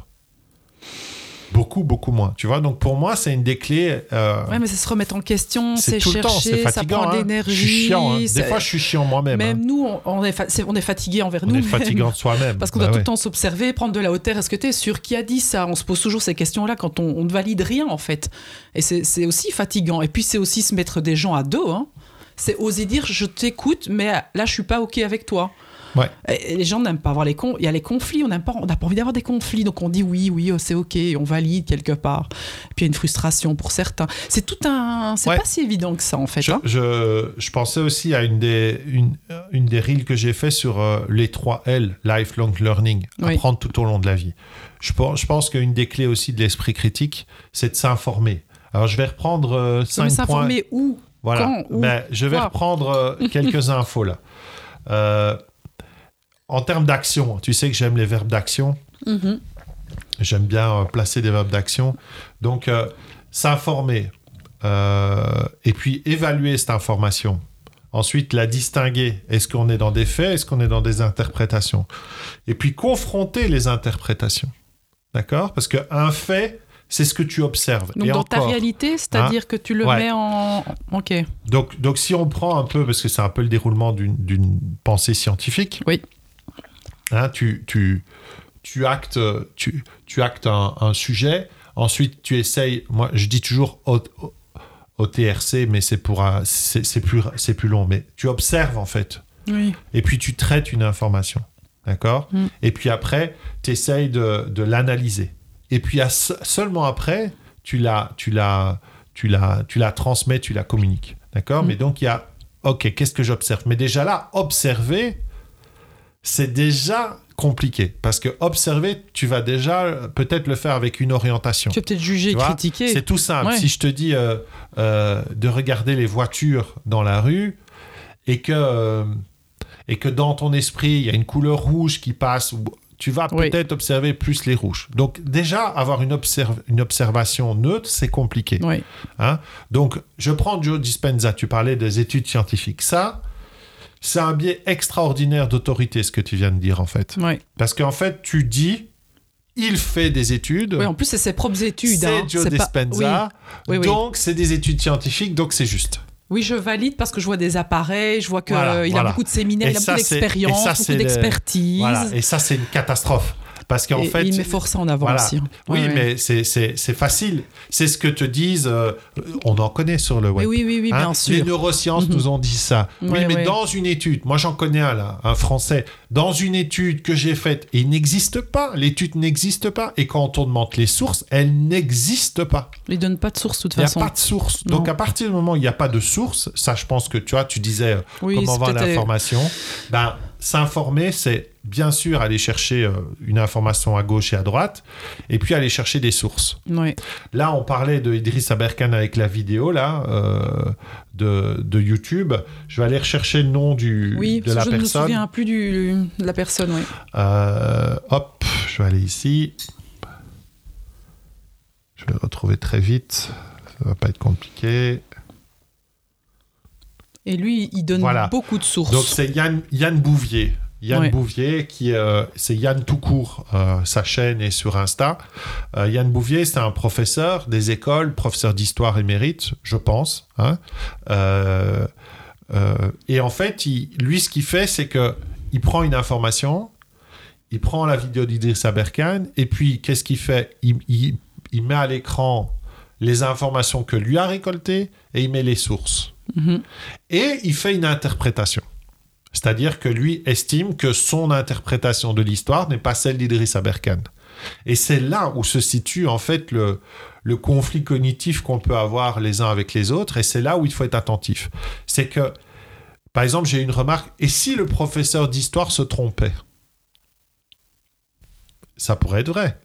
Beaucoup, beaucoup moins. Tu vois, donc pour moi, c'est une des clés. euh, Ouais, mais c'est se remettre en question, c'est c'est tout le temps, c'est chercher, ça fatigant. prend de hein. l'énergie. Je suis chiant. hein. Des fois, je suis chiant moi-même. Même hein. nous, on, on est, fa- c'est- on est fatigué envers On nous. est même. fatigant soi-même. Parce qu'on Bah doit tout ouais. le temps s'observer, prendre de la hauteur. Est-ce que tu es sûr qui a dit ça? On se pose toujours ces questions-là quand on, on ne valide rien, en fait. Et c'est c'est aussi fatigant. Et puis, c'est aussi se mettre des gens à dos. hein. C'est oser dire je t'écoute, mais là, je suis pas OK avec toi. Ouais. Et et les gens n'aiment pas avoir les con... Il y a les conflits, on n'aime pas, on n'a pas envie d'avoir des conflits, donc on dit oui, oui, oh, c'est ok, on valide quelque part. Puis il y a une frustration pour certains. C'est tout un, c'est Ouais. pas si évident que ça en fait. Je, hein. je, je pensais aussi à une des, une, une des reels que j'ai fait sur euh, les 3 L, lifelong learning, Oui. apprendre tout au long de la vie. Je pense, je pense qu'une des clés aussi de l'esprit critique, c'est de s'informer. Alors je vais reprendre euh, Mais cinq points. s'informer où? Voilà. quand, où, Ben, je vais quoi? reprendre euh, [LAUGHS] quelques infos là. Euh, en termes d'action, tu sais que j'aime les verbes d'action. Mhm. J'aime bien euh, placer des verbes d'action. Donc, euh, s'informer euh, et puis évaluer cette information. Ensuite, la distinguer. Est-ce qu'on est dans des faits? Est-ce qu'on est dans des interprétations? Et puis, confronter les interprétations. D'accord? Parce qu'un fait, c'est ce que tu observes. Donc et dans ta réalité, c'est-à-dire que tu le Ouais. mets en. Ok. Donc, donc, si on prend un peu, parce que c'est un peu le déroulement d'une- pensée scientifique, Oui. hein, tu, tu, tu actes, tu, tu actes un, un sujet, ensuite tu essayes, moi je dis toujours au, au- au TRC, mais c'est pour c'est plus, plus long, mais tu observes en fait, Oui. et puis tu traites une information, d'accord? Mm. Et puis après, tu essayes de, de l'analyser. Et puis à seulement après, tu la, tu, la, tu, la, tu la transmets, tu la communiques, d'accord? Mm. Mais donc il y a, ok, qu'est-ce que j'observe? Mais déjà là, observer, c'est déjà compliqué. Parce que observer, tu vas déjà peut-être le faire avec une orientation. Tu vas peut-être juger critiquer. C'est tout simple. Ouais. Si je te dis euh, euh, de regarder les voitures dans la rue et que, euh, et que dans ton esprit, il y a une couleur rouge qui passe, ou- tu vas Oui. peut-être observer plus les rouges. Donc déjà, avoir une, observ- une observation neutre, c'est compliqué. Oui, Hein? Donc, je prends Joe Dispenza, tu parlais des études scientifiques. Ça, c'est un biais extraordinaire d'autorité, ce que tu viens de dire, en fait. oui. Parce qu'en fait, tu dis, il fait des études. Oui, en plus, c'est ses propres études. C'est hein. Joe pas- Dispenza. Donc, c'est des études scientifiques, donc c'est juste. Oui, je valide parce que je vois des appareils, je vois qu'il Voilà, il voilà. a beaucoup de séminaires, Et il a ça, beaucoup d'expérience, beaucoup le- d'expertise. Voilà. Et ça, c'est une catastrophe. Parce qu'en fait. il met fort ça en avant Voilà. aussi. hein. Oui, Ouais, mais c'est- facile. C'est ce que te disent. euh, on en connaît sur le web. Oui, oui, oui, oui, Hein, bien sûr. Les neurosciences Mhm. nous ont dit ça. oui, mais dans une étude, moi j'en connais un là, un français, dans une étude que j'ai faite, et il n'existe pas, l'étude n'existe pas, et quand on demande les sources, elle n'existe pas. Il donne pas de source de toute Il n'y a façon. pas de source. Non. Donc à partir du moment où il n'y a pas de source, ça je pense que tu vois, tu disais euh, Oui, comment avoir l'information. Ben, s'informer, c'est bien sûr aller chercher euh, une information à gauche et à droite, et puis aller chercher des sources. Oui. Là, on parlait de Idriss Aberkan avec la vidéo là euh, de, de YouTube. Je vais aller rechercher le nom du, Oui, de la que je ne me personne. souviens plus du, de la personne. Oui. Euh, hop, je vais aller ici. Je vais le retrouver très vite. Ça va pas être compliqué. Et lui, il donne Voilà. beaucoup de sources. Donc c'est Yann, Yann Bouvier. Yann Ouais. Bouvier, qui euh, c'est Yann tout court, euh, sa chaîne est sur Insta. Euh, Yann Bouvier, c'est un professeur des écoles, professeur d'histoire émérite, je pense. hein. Et en fait, il- lui, ce qu'il fait, c'est que il prend une information, il prend la vidéo d'Idriss Aberkan, et puis qu'est-ce qu'il fait? Il, il- il met à l'écran les informations que lui a récoltées et il met les sources. Mhm. Et il fait une interprétation. C'est-à-dire que lui estime que son interprétation de l'histoire n'est pas celle d'Idriss Aberkan. Et c'est là où se situe en fait le, le conflit cognitif qu'on peut avoir les uns avec les autres, et c'est là où il faut être attentif. C'est que, par exemple, j'ai une remarque, et si le professeur d'histoire se trompait? Ça pourrait être vrai.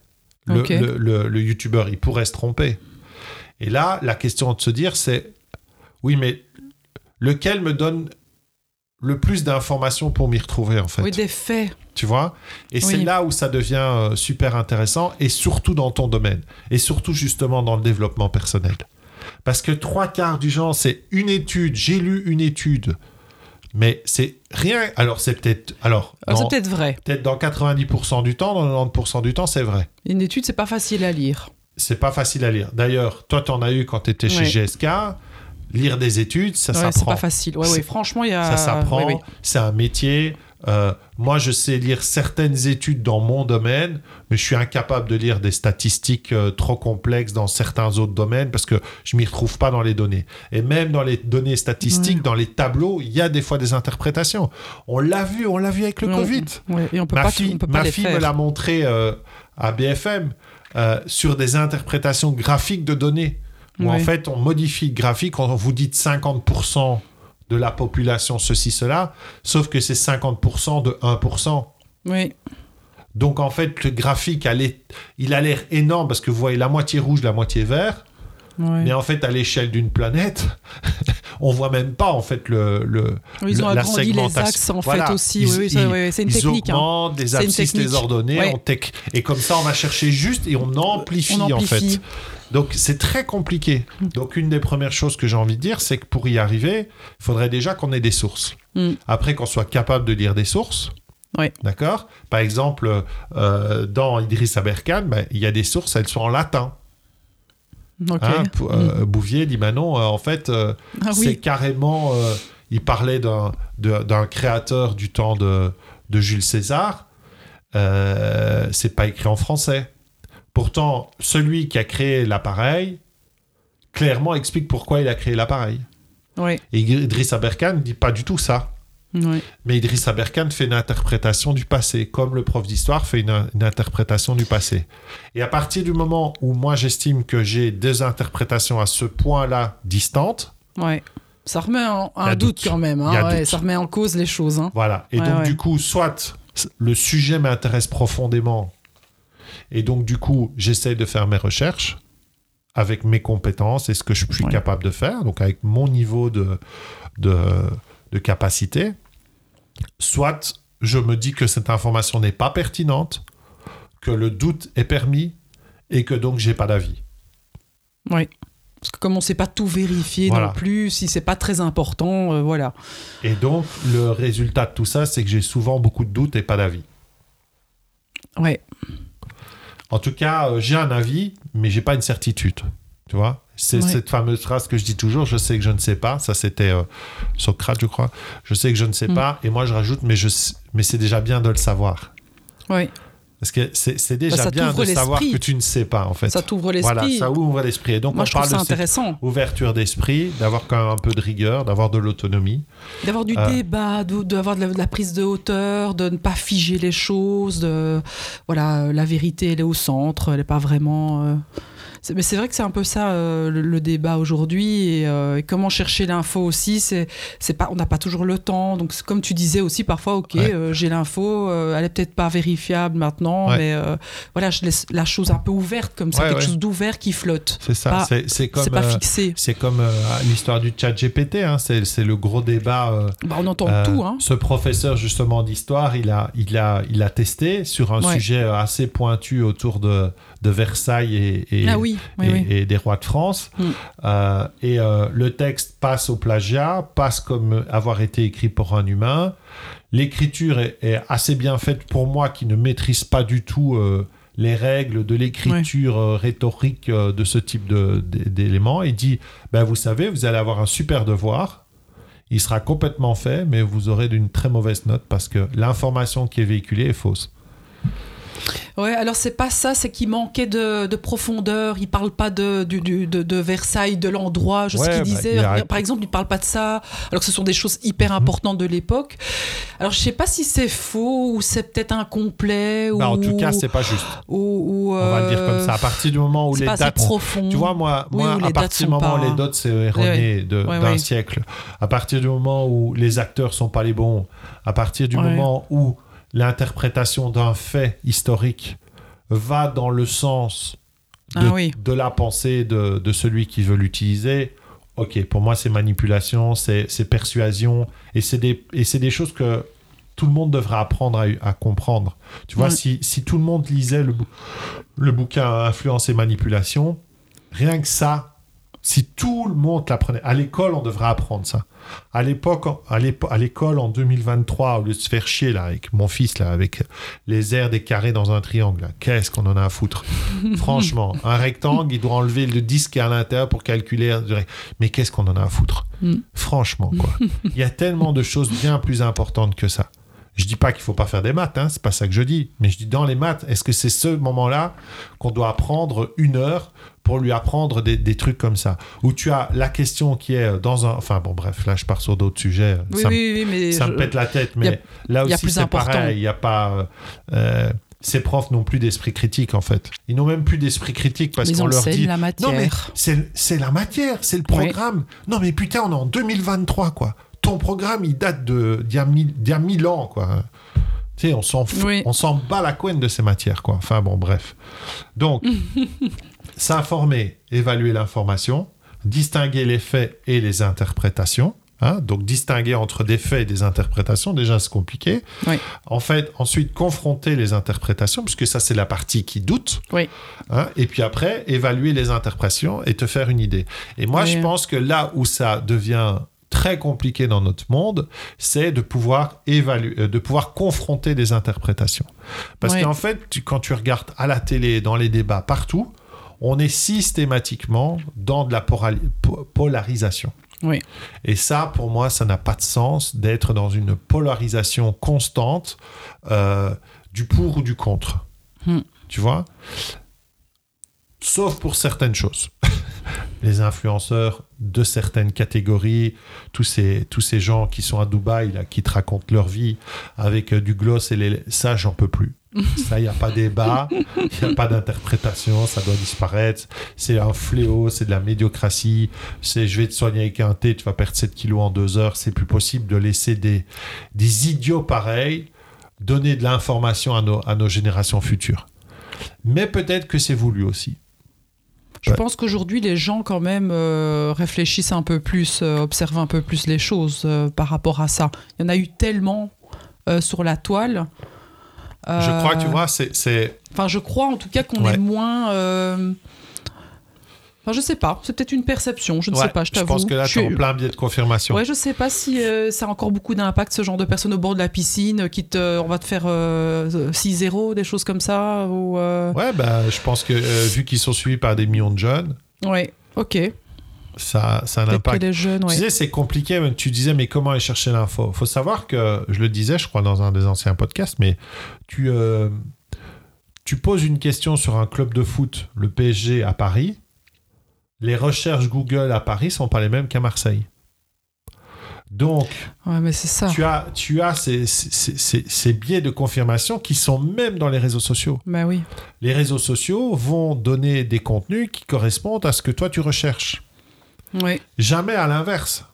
Le, Ok. le, le- le youtubeur, il pourrait se tromper. Et là, la question de se dire, c'est, oui, mais lequel me donne le plus d'informations pour m'y retrouver, en fait Oui, des faits. tu vois? Et c'est là où ça devient euh, super intéressant, et surtout dans ton domaine, et surtout justement dans le développement personnel. Parce que trois quarts du genre, c'est une étude, j'ai lu une étude, mais c'est rien. Alors c'est peut-être... Alors, Alors, dans- c'est peut-être vrai. peut-être dans 90% du temps, dans 90% du temps, c'est vrai. Une étude, c'est pas facile à lire. C'est pas facile à lire. D'ailleurs, toi, tu en as eu quand tu étais chez. GSK. Lire des études, ça Ouais, c'est s'apprend. pas facile. Ouais, C'est- ouais, franchement, il y a. Ça s'apprend, oui, oui. c'est un métier. Euh, moi, je sais lire certaines études dans mon domaine, mais je suis incapable de lire des statistiques euh, trop complexes dans certains autres domaines parce que je m'y retrouve pas dans les données. Et même dans les données statistiques, dans les tableaux, il y a des fois des interprétations. On l'a vu, on l'a vu avec le Mais Covid. Ouais, et on peut Ma pas, fille, on peut pas ma les fille faire. me l'a montré euh, à BFM sur des interprétations graphiques de données. Où en fait, on modifie le graphique, on vous dit 50% de la population, ceci, cela, sauf que c'est 50% de 1%. Oui. Donc en fait, le graphique, il a l'air énorme parce que vous voyez la moitié rouge, la moitié vert, ouais. mais en fait, à l'échelle d'une planète, [LAUGHS] on voit même pas en fait le, le, Ils ont la agrandi les axes en Voilà. fait aussi. Ils- oui, c'est une ils technique. hein. une abscisses, les technique. ordonnées, Ouais. on tec- et comme ça, on va chercher juste et on amplifie, On en fait. Donc c'est très compliqué. Donc une des premières choses que j'ai envie de dire, c'est que pour y arriver, il faudrait déjà qu'on ait des sources. Mm. Après qu'on soit capable de lire des sources. Ouais. D'accord? Par exemple, euh, dans Idriss Aberkan, ben, il y a des sources, elles sont en latin. Ok. Hein, euh, Bouvier dit, bah non, euh, en fait, Ah c'est oui. carrément... il parlait d'un créateur du temps de, de Jules César. C'est pas écrit en français. Pourtant, celui qui a créé l'appareil, clairement explique pourquoi il a créé l'appareil. Oui. Et Idriss Aberkan ne dit pas du tout ça. Oui. Mais Idriss Aberkan fait une interprétation du passé, comme le prof d'histoire fait une, une interprétation du passé. Et à partir du moment où moi j'estime que j'ai deux interprétations à ce point-là distantes, Ouais. Ça remet en, un doute doute. quand même. hein, ouais, doute. ça remet en cause les choses. hein. voilà. Et Ouais, donc du coup, soit le sujet m'intéresse profondément. Et donc, du coup, j'essaie de faire mes recherches avec mes compétences et ce que je suis Ouais. capable de faire, donc avec mon niveau de, de, de capacité. Soit je me dis que cette information n'est pas pertinente, que le doute est permis et que donc j'ai pas d'avis. Oui. Parce que comme on ne sait pas tout vérifier Voilà. non plus, si c'est pas très important, euh, voilà. Et donc, le résultat de tout ça, c'est que j'ai souvent beaucoup de doutes et pas d'avis. Ouais. En tout cas, euh, j'ai un avis, mais j'ai pas une certitude. Tu vois C'est Ouais. cette fameuse phrase que je dis toujours je sais que je ne sais pas. Ça, c'était euh, Socrate, je crois. Je sais que je ne sais Mm. pas. Et moi, je rajoute mais, je sais- mais c'est déjà bien de le savoir. Ouais. Parce que c'est déjà Bah, ça bien de savoir que tu ne sais pas, en fait. Ça t'ouvre l'esprit. Voilà, ça ouvre l'esprit. Et donc, Moi, on je parle ça de intéressant. ouverture d'esprit, d'avoir quand même un peu de rigueur, d'avoir de l'autonomie. D'avoir du Euh. débat, d'avoir de, la- de la prise de hauteur, de ne pas figer les choses. De, voilà, la vérité, elle est au centre, elle n'est pas vraiment. euh, Mais c'est vrai que c'est un peu ça euh, le, le débat aujourd'hui et, euh, et comment chercher l'info aussi. C'est, c'est pas, on n'a pas toujours le temps. Donc comme tu disais aussi parfois, ok, Ouais. euh, j'ai l'info, elle est peut-être pas vérifiable maintenant, Ouais. mais voilà, je laisse la chose un peu ouverte comme ça, Ouais, quelque chose d'ouvert qui flotte. C'est ça. Pas- c'est c'est comme. c'est pas fixé. c'est comme l'histoire du chat GPT, hein. c'est c'est le gros débat. Bah, on entend tout, hein. Ce professeur justement d'histoire, il a, il, a, il a testé sur un sujet assez pointu autour de, de Versailles et, et, Ah oui, oui, et- oui. et des rois de France. Mm. Euh, et euh, le texte passe au plagiat, passe comme avoir été écrit pour un humain. L'écriture est, est assez bien faite pour moi qui ne maîtrise pas du tout euh, les règles de l'écriture rhétorique de ce type d'éléments. Il dit, ben, vous savez, vous allez avoir un super devoir. Il sera complètement fait, mais vous aurez une très mauvaise note parce que l'information qui est véhiculée est fausse. Ouais, alors c'est pas ça, c'est qu'il manquait de, de profondeur. Il parle pas de, du- du- de, de Versailles, de l'endroit. Je sais Ouais, ce qu'il bah, disait. a- Par exemple, il parle pas de ça, alors que ce sont des choses hyper Mhm. importantes de l'époque. Alors je sais pas si c'est faux ou c'est peut-être incomplet. Bah, en ou, tout cas, c'est pas juste. ou, ou, On va le dire euh, comme ça. À partir du moment où les pas dates profond. Tu vois, moi, moi à dates partir du moment où pas- les dots, c'est erroné Ouais, d'un ouais. siècle, à partir du moment où les acteurs sont pas les bons, à partir du moment où l'interprétation d'un fait historique va dans le sens de, Ah oui. de la pensée de, de celui qui veut l'utiliser, ok, pour moi, c'est manipulation, c'est persuasion, et c'est des, et c'est des choses que tout le monde devrait apprendre à, à comprendre. Tu vois, Ouais. si, si tout le monde lisait le, le bouquin Influence et manipulation, rien que ça, si tout le monde l'apprenait, à l'école, on devrait apprendre ça. À l'époque, à l'école, en 2023, au lieu de se faire chier là, avec mon fils, là, avec les airs des carrés dans un triangle, qu'est-ce qu'on en a à foutre? [LAUGHS] Franchement, un rectangle, il doit enlever le disque à l'intérieur pour calculer. Mais qu'est-ce qu'on en a à foutre? Mm. Franchement, quoi. [LAUGHS] Il y a tellement de choses bien plus importantes que ça. Je dis pas qu'il faut pas faire des maths, hein, c'est pas ça que je dis. Mais je dis dans les maths, est-ce que c'est ce moment-là qu'on doit apprendre une heure pour lui apprendre des, des trucs comme ça Où tu as la question qui est dans un... Enfin bon, bref, là je pars sur d'autres sujets. Oui, ça me- oui, mais ça je- me pète la tête, a- mais là aussi c'est pareil. Il n'y a pas. euh, ces profs n'ont plus d'esprit critique en fait. Ils n'ont même plus d'esprit critique parce qu'on on leur dit. la matière. Non mais c'est la matière, c'est le programme. Non mais putain, on est en 2023 quoi. Ton programme il date de d'il y a mille, d'il y a mille ans quoi. Tu sais, on s'en fout, Oui. on s'en bat la couenne de ces matières quoi. Enfin bon, bref. Donc, [LAUGHS] s'informer, évaluer l'information, distinguer les faits et les interprétations. hein. donc distinguer entre des faits et des interprétations, déjà c'est compliqué. Oui. En fait, ensuite confronter les interprétations, puisque ça c'est la partie qui doute. Oui. hein. et puis après, évaluer les interprétations et te faire une idée. Et moi Oui. je pense que là où ça devient très compliqué dans notre monde, c'est de pouvoir évaluer, euh, de pouvoir confronter des interprétations. Parce qu'en fait, tu- quand tu regardes à la télé, dans les débats, partout, on est systématiquement dans de la polarisation. Oui. Et ça, pour moi, ça n'a pas de sens d'être dans une polarisation constante euh, du pour ou du contre. Hmm. Tu vois? Sauf pour certaines choses. [LAUGHS] Les influenceurs de certaines catégories, tous ces, tous ces gens qui sont à Dubaï, là, qui te racontent leur vie avec euh, du gloss et les... Ça, j'en peux plus. [LAUGHS] Ça, il n'y a pas débat, il n'y a pas d'interprétation, ça doit disparaître. C'est un fléau, c'est de la médiocratie. C'est je vais te soigner avec un thé, tu vas perdre 7 kilos en deux heures. C'est plus possible de laisser des, des idiots pareils donner de l'information à nos, à nos générations futures. Mais peut-être que c'est voulu aussi. Je Ouais. pense qu'aujourd'hui, les gens, quand même, euh, réfléchissent un peu plus, euh, observent un peu plus les choses euh, par rapport à ça. Il y en a eu tellement sur la toile. Je crois que tu Euh, vois, c'est-. Enfin, je crois en tout cas qu'on Ouais. est moins. euh, Enfin, je sais pas. C'est peut-être une perception. Je ne Ouais, sais pas. Je je t'avoue. pense que là, Je tu es en plein biais de confirmation. Ouais, je sais pas si euh, ça a encore beaucoup d'impact ce genre de personnes au bord de la piscine qui te, on va te faire euh, 6-0, des choses comme ça ou. euh, Ouais, bah, je pense que vu qu'ils sont suivis par des millions de jeunes, Ouais. Ok. Ça, ça a un Peut-être que impact. les jeunes. Tu disais, c'est compliqué. mais Tu disais, mais comment aller chercher l'info? Faut savoir que, je le disais, je crois, dans un des anciens podcasts, mais tu, euh, tu poses une question sur un club de foot, le PSG à Paris. Les recherches Google à Paris sont pas les mêmes qu'à Marseille. Donc, Ouais, mais c'est ça. tu as, tu as ces, ces- ces- ces biais de confirmation qui sont même dans les réseaux sociaux. Bah oui. Les réseaux sociaux vont donner des contenus qui correspondent à ce que toi tu recherches. Jamais à l'inverse.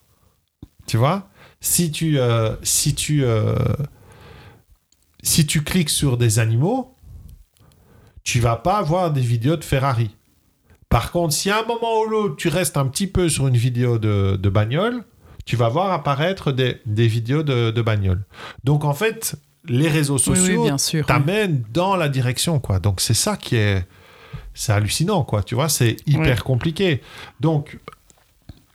Tu vois? Si tu euh, si tu euh, si tu cliques sur des animaux, tu vas pas avoir des vidéos de Ferrari. Par contre, si à un moment ou l'autre tu restes un petit peu sur une vidéo de, de bagnole, tu vas voir apparaître des, des vidéos de, de bagnole. Donc en fait, les réseaux Oui, oui, sociaux t'amènent dans la direction, quoi. Donc c'est ça qui est, c'est hallucinant, quoi. Tu vois, c'est hyper compliqué. Donc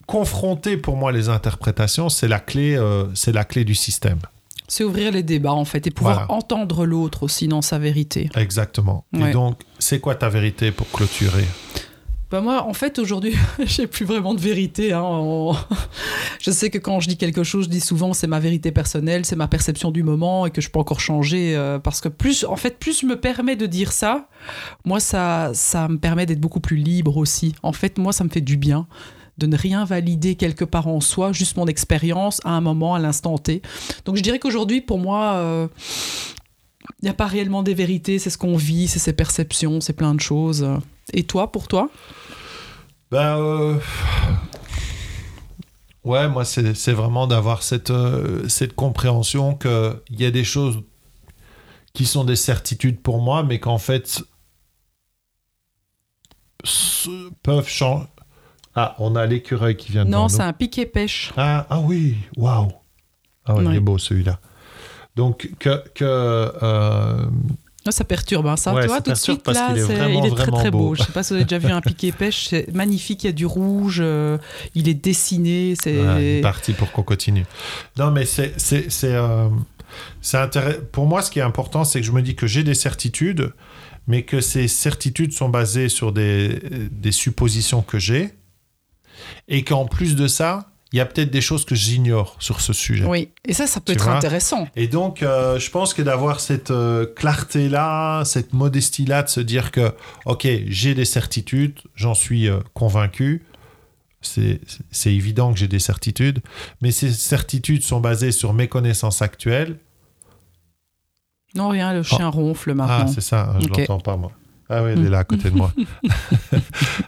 confronter pour moi les interprétations, c'est la clé, euh, c'est la clé du système. C'est ouvrir les débats en fait et pouvoir Voilà. entendre l'autre aussi dans sa vérité. Exactement. Et donc, c'est quoi ta vérité pour clôturer? Bah moi, en fait, aujourd'hui, [LAUGHS] j'ai plus vraiment de vérité. hein. On- [LAUGHS] Je sais que quand je dis quelque chose, je dis souvent c'est ma vérité personnelle, c'est ma perception du moment et que je peux encore changer euh, parce que plus, en fait, plus je me permets de dire ça, moi ça, ça me permet d'être beaucoup plus libre aussi. En fait, moi, ça me fait du bien de ne rien valider quelque part en soi, juste mon expérience à un moment, à l'instant T. Donc je dirais qu'aujourd'hui, pour moi, euh, il n'y a pas réellement des vérités, c'est ce qu'on vit, c'est ses perceptions, c'est plein de choses. Et toi, pour toi? Ben, euh, ouais, moi, c'est vraiment d'avoir cette, euh, cette compréhension qu'il y a des choses qui sont des certitudes pour moi, mais qu'en fait, peuvent changer. Ah, on a l'écureuil qui vient de Non, c'est un piquet pêche. Ah, ah oui, waouh. Ah ouais, il est beau celui-là. Donc, que. que euh, Ah, Ça perturbe, hein, ça. Ouais, tu vois, ça tout de suite, là, est vraiment, il est très très beau. beau. Je sais pas si vous avez déjà vu un [LAUGHS] piquet pêche, c'est magnifique, il y a du rouge, euh, il est dessiné, c'est... Ouais, parti pour qu'on continue. Non, mais c'est, c'est, euh, Pour moi, ce qui est important, c'est que je me dis que j'ai des certitudes, mais que ces certitudes sont basées sur des, des suppositions que j'ai, et qu'en plus de ça, il y a peut-être des choses que j'ignore sur ce sujet. Oui, et ça, ça peut Tu être intéressant. Et donc, euh, je pense que d'avoir cette euh, clarté-là, cette modestie-là, de se dire que, OK, j'ai des certitudes, j'en suis euh, convaincu, c'est évident que j'ai des certitudes, mais ces certitudes sont basées sur mes connaissances actuelles. Non, rien, le chien ronfle Ah, maintenant. c'est ça, je Ok. l'entends pas, moi. Ah oui, elle est là à côté de moi. [LAUGHS]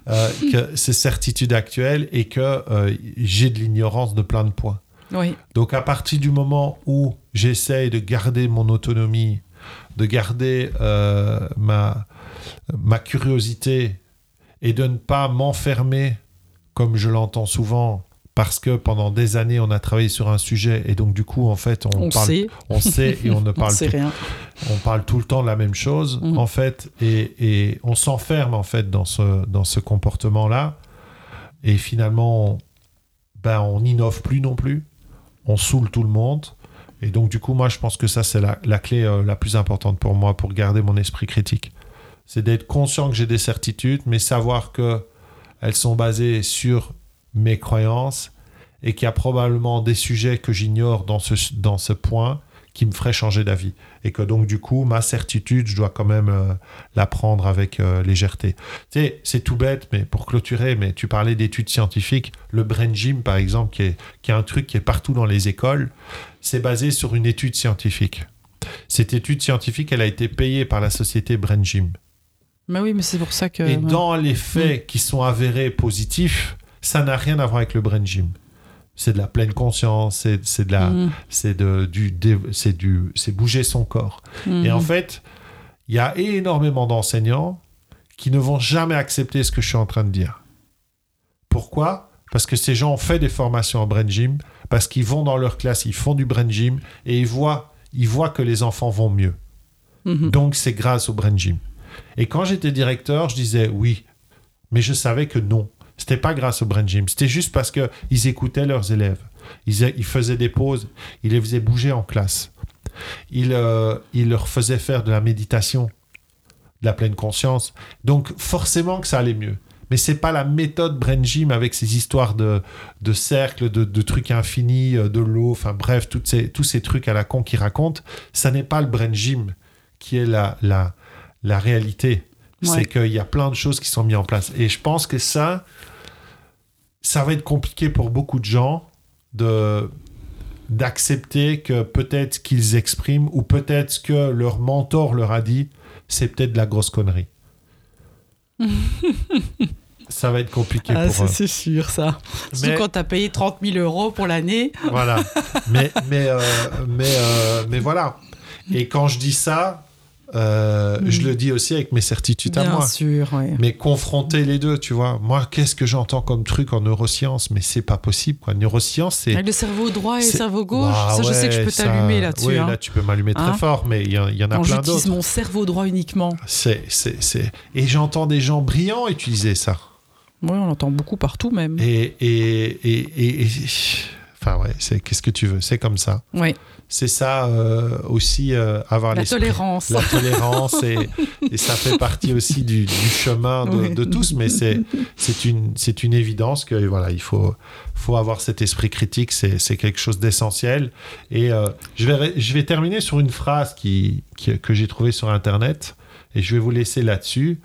Euh, que ces certitudes actuelles et que euh, j'ai de l'ignorance de plein de points. oui, Donc à partir du moment où j'essaye de garder mon autonomie, de garder euh, ma, ma curiosité et de ne pas m'enfermer, comme je l'entends souvent, parce que pendant des années on a travaillé sur un sujet et donc du coup en fait on, on parle, sait, on sait et on ne [LAUGHS] on parle sait tout, rien. on parle tout le temps de la même chose Mhm. en fait et, et on s'enferme en fait dans ce, dans ce comportement là et finalement ben on n'innove plus non plus. On saoule tout le monde. Et donc du coup moi je pense que ça c'est la, la clé euh, la plus importante pour moi pour garder mon esprit critique. C'est d'être conscient que j'ai des certitudes mais savoir que elles sont basées sur mes croyances et qu'il y a probablement des sujets que j'ignore dans ce, dans ce point qui me ferait changer d'avis. Et que donc, du coup, ma certitude, je dois quand même euh, la prendre avec euh, légèreté. Tu sais, c'est tout bête, mais pour clôturer, mais tu parlais d'études scientifiques. Le Brain Gym, par exemple, qui est, qui est un truc qui est partout dans les écoles, c'est basé sur une étude scientifique. Cette étude scientifique, elle a été payée par la société Brain Gym. Mais oui, mais c'est pour ça que... Et dans les faits qui sont avérés positifs, ça n'a rien à voir avec le brain gym. C'est de la pleine conscience, c'est de la, Mhm. c'est de du, c'est du, c'est bouger son corps. Et en fait, il y a énormément d'enseignants qui ne vont jamais accepter ce que je suis en train de dire. Pourquoi? Parce que ces gens ont fait des formations en brain gym, parce qu'ils vont dans leur classe, ils font du brain gym et ils voient, ils voient que les enfants vont mieux. Mhm. Donc c'est grâce au brain gym. Et quand j'étais directeur, je disais oui, mais je savais que non. C'était pas grâce au brain gym. C'était juste parce que ils écoutaient leurs élèves. Ils, ils faisaient des pauses. Ils les faisaient bouger en classe. Ils, euh, ils leur faisaient faire de la méditation, de la pleine conscience. Donc forcément que ça allait mieux. Mais c'est pas la méthode brain gym avec ces histoires de, de cercles, de, de trucs infinis, euh, de l'eau, enfin bref, toutes ces, tous ces trucs à la con qu'ils racontent. Ça n'est pas le brain gym qui est la, la, la réalité. Ouais. C'est qu'il y a plein de choses qui sont mises en place. Et je pense que ça, ça va être compliqué pour beaucoup de gens de d'accepter que peut-être qu'ils expriment ou peut-être que leur mentor leur a dit, c'est peut-être de la grosse connerie. [LAUGHS] ça va être compliqué Ah, pour eux. c'est sûr, ça. Surtout Mais- quand tu as payé 30 000 euros pour l'année. Voilà. [LAUGHS] mais, mais, euh, mais, euh, mais voilà. Et quand je dis ça, euh, je le dis aussi avec mes certitudes à Bien moi. sûr, oui. Mais confronter les deux, tu vois. Moi, qu'est-ce que j'entends comme truc en neurosciences? Mais c'est pas possible, quoi. Neurosciences, c'est. Le cerveau droit et le cerveau gauche, Ah ça, je sais que je ouais, peux ça- t'allumer là-dessus. Oui, hein. là, tu peux m'allumer très Hein? fort, mais il y, en- il y en a Quand plein j'utilise d'autres. mon cerveau droit uniquement. C'est, c'est, c'est... Et j'entends des gens brillants utiliser ça. Oui, on l'entend beaucoup partout même. Et, et, et, et- et- Enfin, ouais, c'est... qu'est-ce que tu veux? C'est comme ça. Oui, C'est ça euh, aussi, euh, avoir la tolérance. La tolérance, et, [LAUGHS] et ça fait partie aussi du, du chemin de, Oui. de tous, mais c'est, c'est, une, c'est une évidence que voilà, il faut, faut avoir cet esprit critique, c'est, c'est quelque chose d'essentiel. Et euh, je, vais, je vais terminer sur une phrase qui, qui- que j'ai trouvée sur Internet, et je vais vous laisser là-dessus.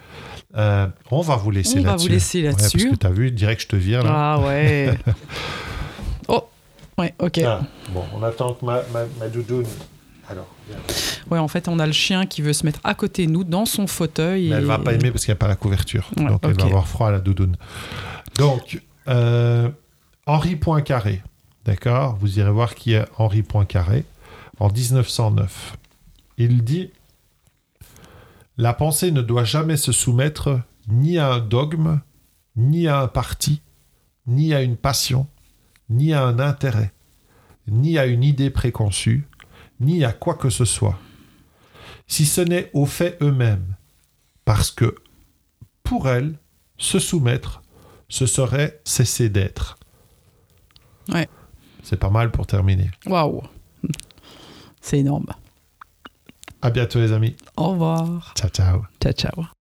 Euh, on va vous laisser On va là-dessus. vous laisser Ouais, parce là-dessus. que tu as vu, direct, je te vire là. Ah ouais. [LAUGHS] oh, ouais, ok. Ah, bon, on attend que ma, ma, ma doudoune. Alors. Ouais, en fait, on a le chien qui veut se mettre à côté de nous dans son fauteuil. Mais elle et- va pas aimer parce qu'il n'y a pas la couverture. Ouais, donc elle va avoir froid à la doudoune. Donc, euh, Henri Poincaré. D'accord? Vous irez voir qui est Henri Poincaré. En 1909. Il dit La pensée ne doit jamais se soumettre ni à un dogme, ni à un parti, ni à une passion, ni à un intérêt, ni à une idée préconçue, ni à quoi que ce soit si ce n'est aux faits eux-mêmes, parce que pour elle, se soumettre, ce serait cesser d'être. Ouais. C'est pas mal pour terminer. Waouh. C'est énorme. À bientôt les amis. Au revoir. Ciao ciao. Ciao, ciao.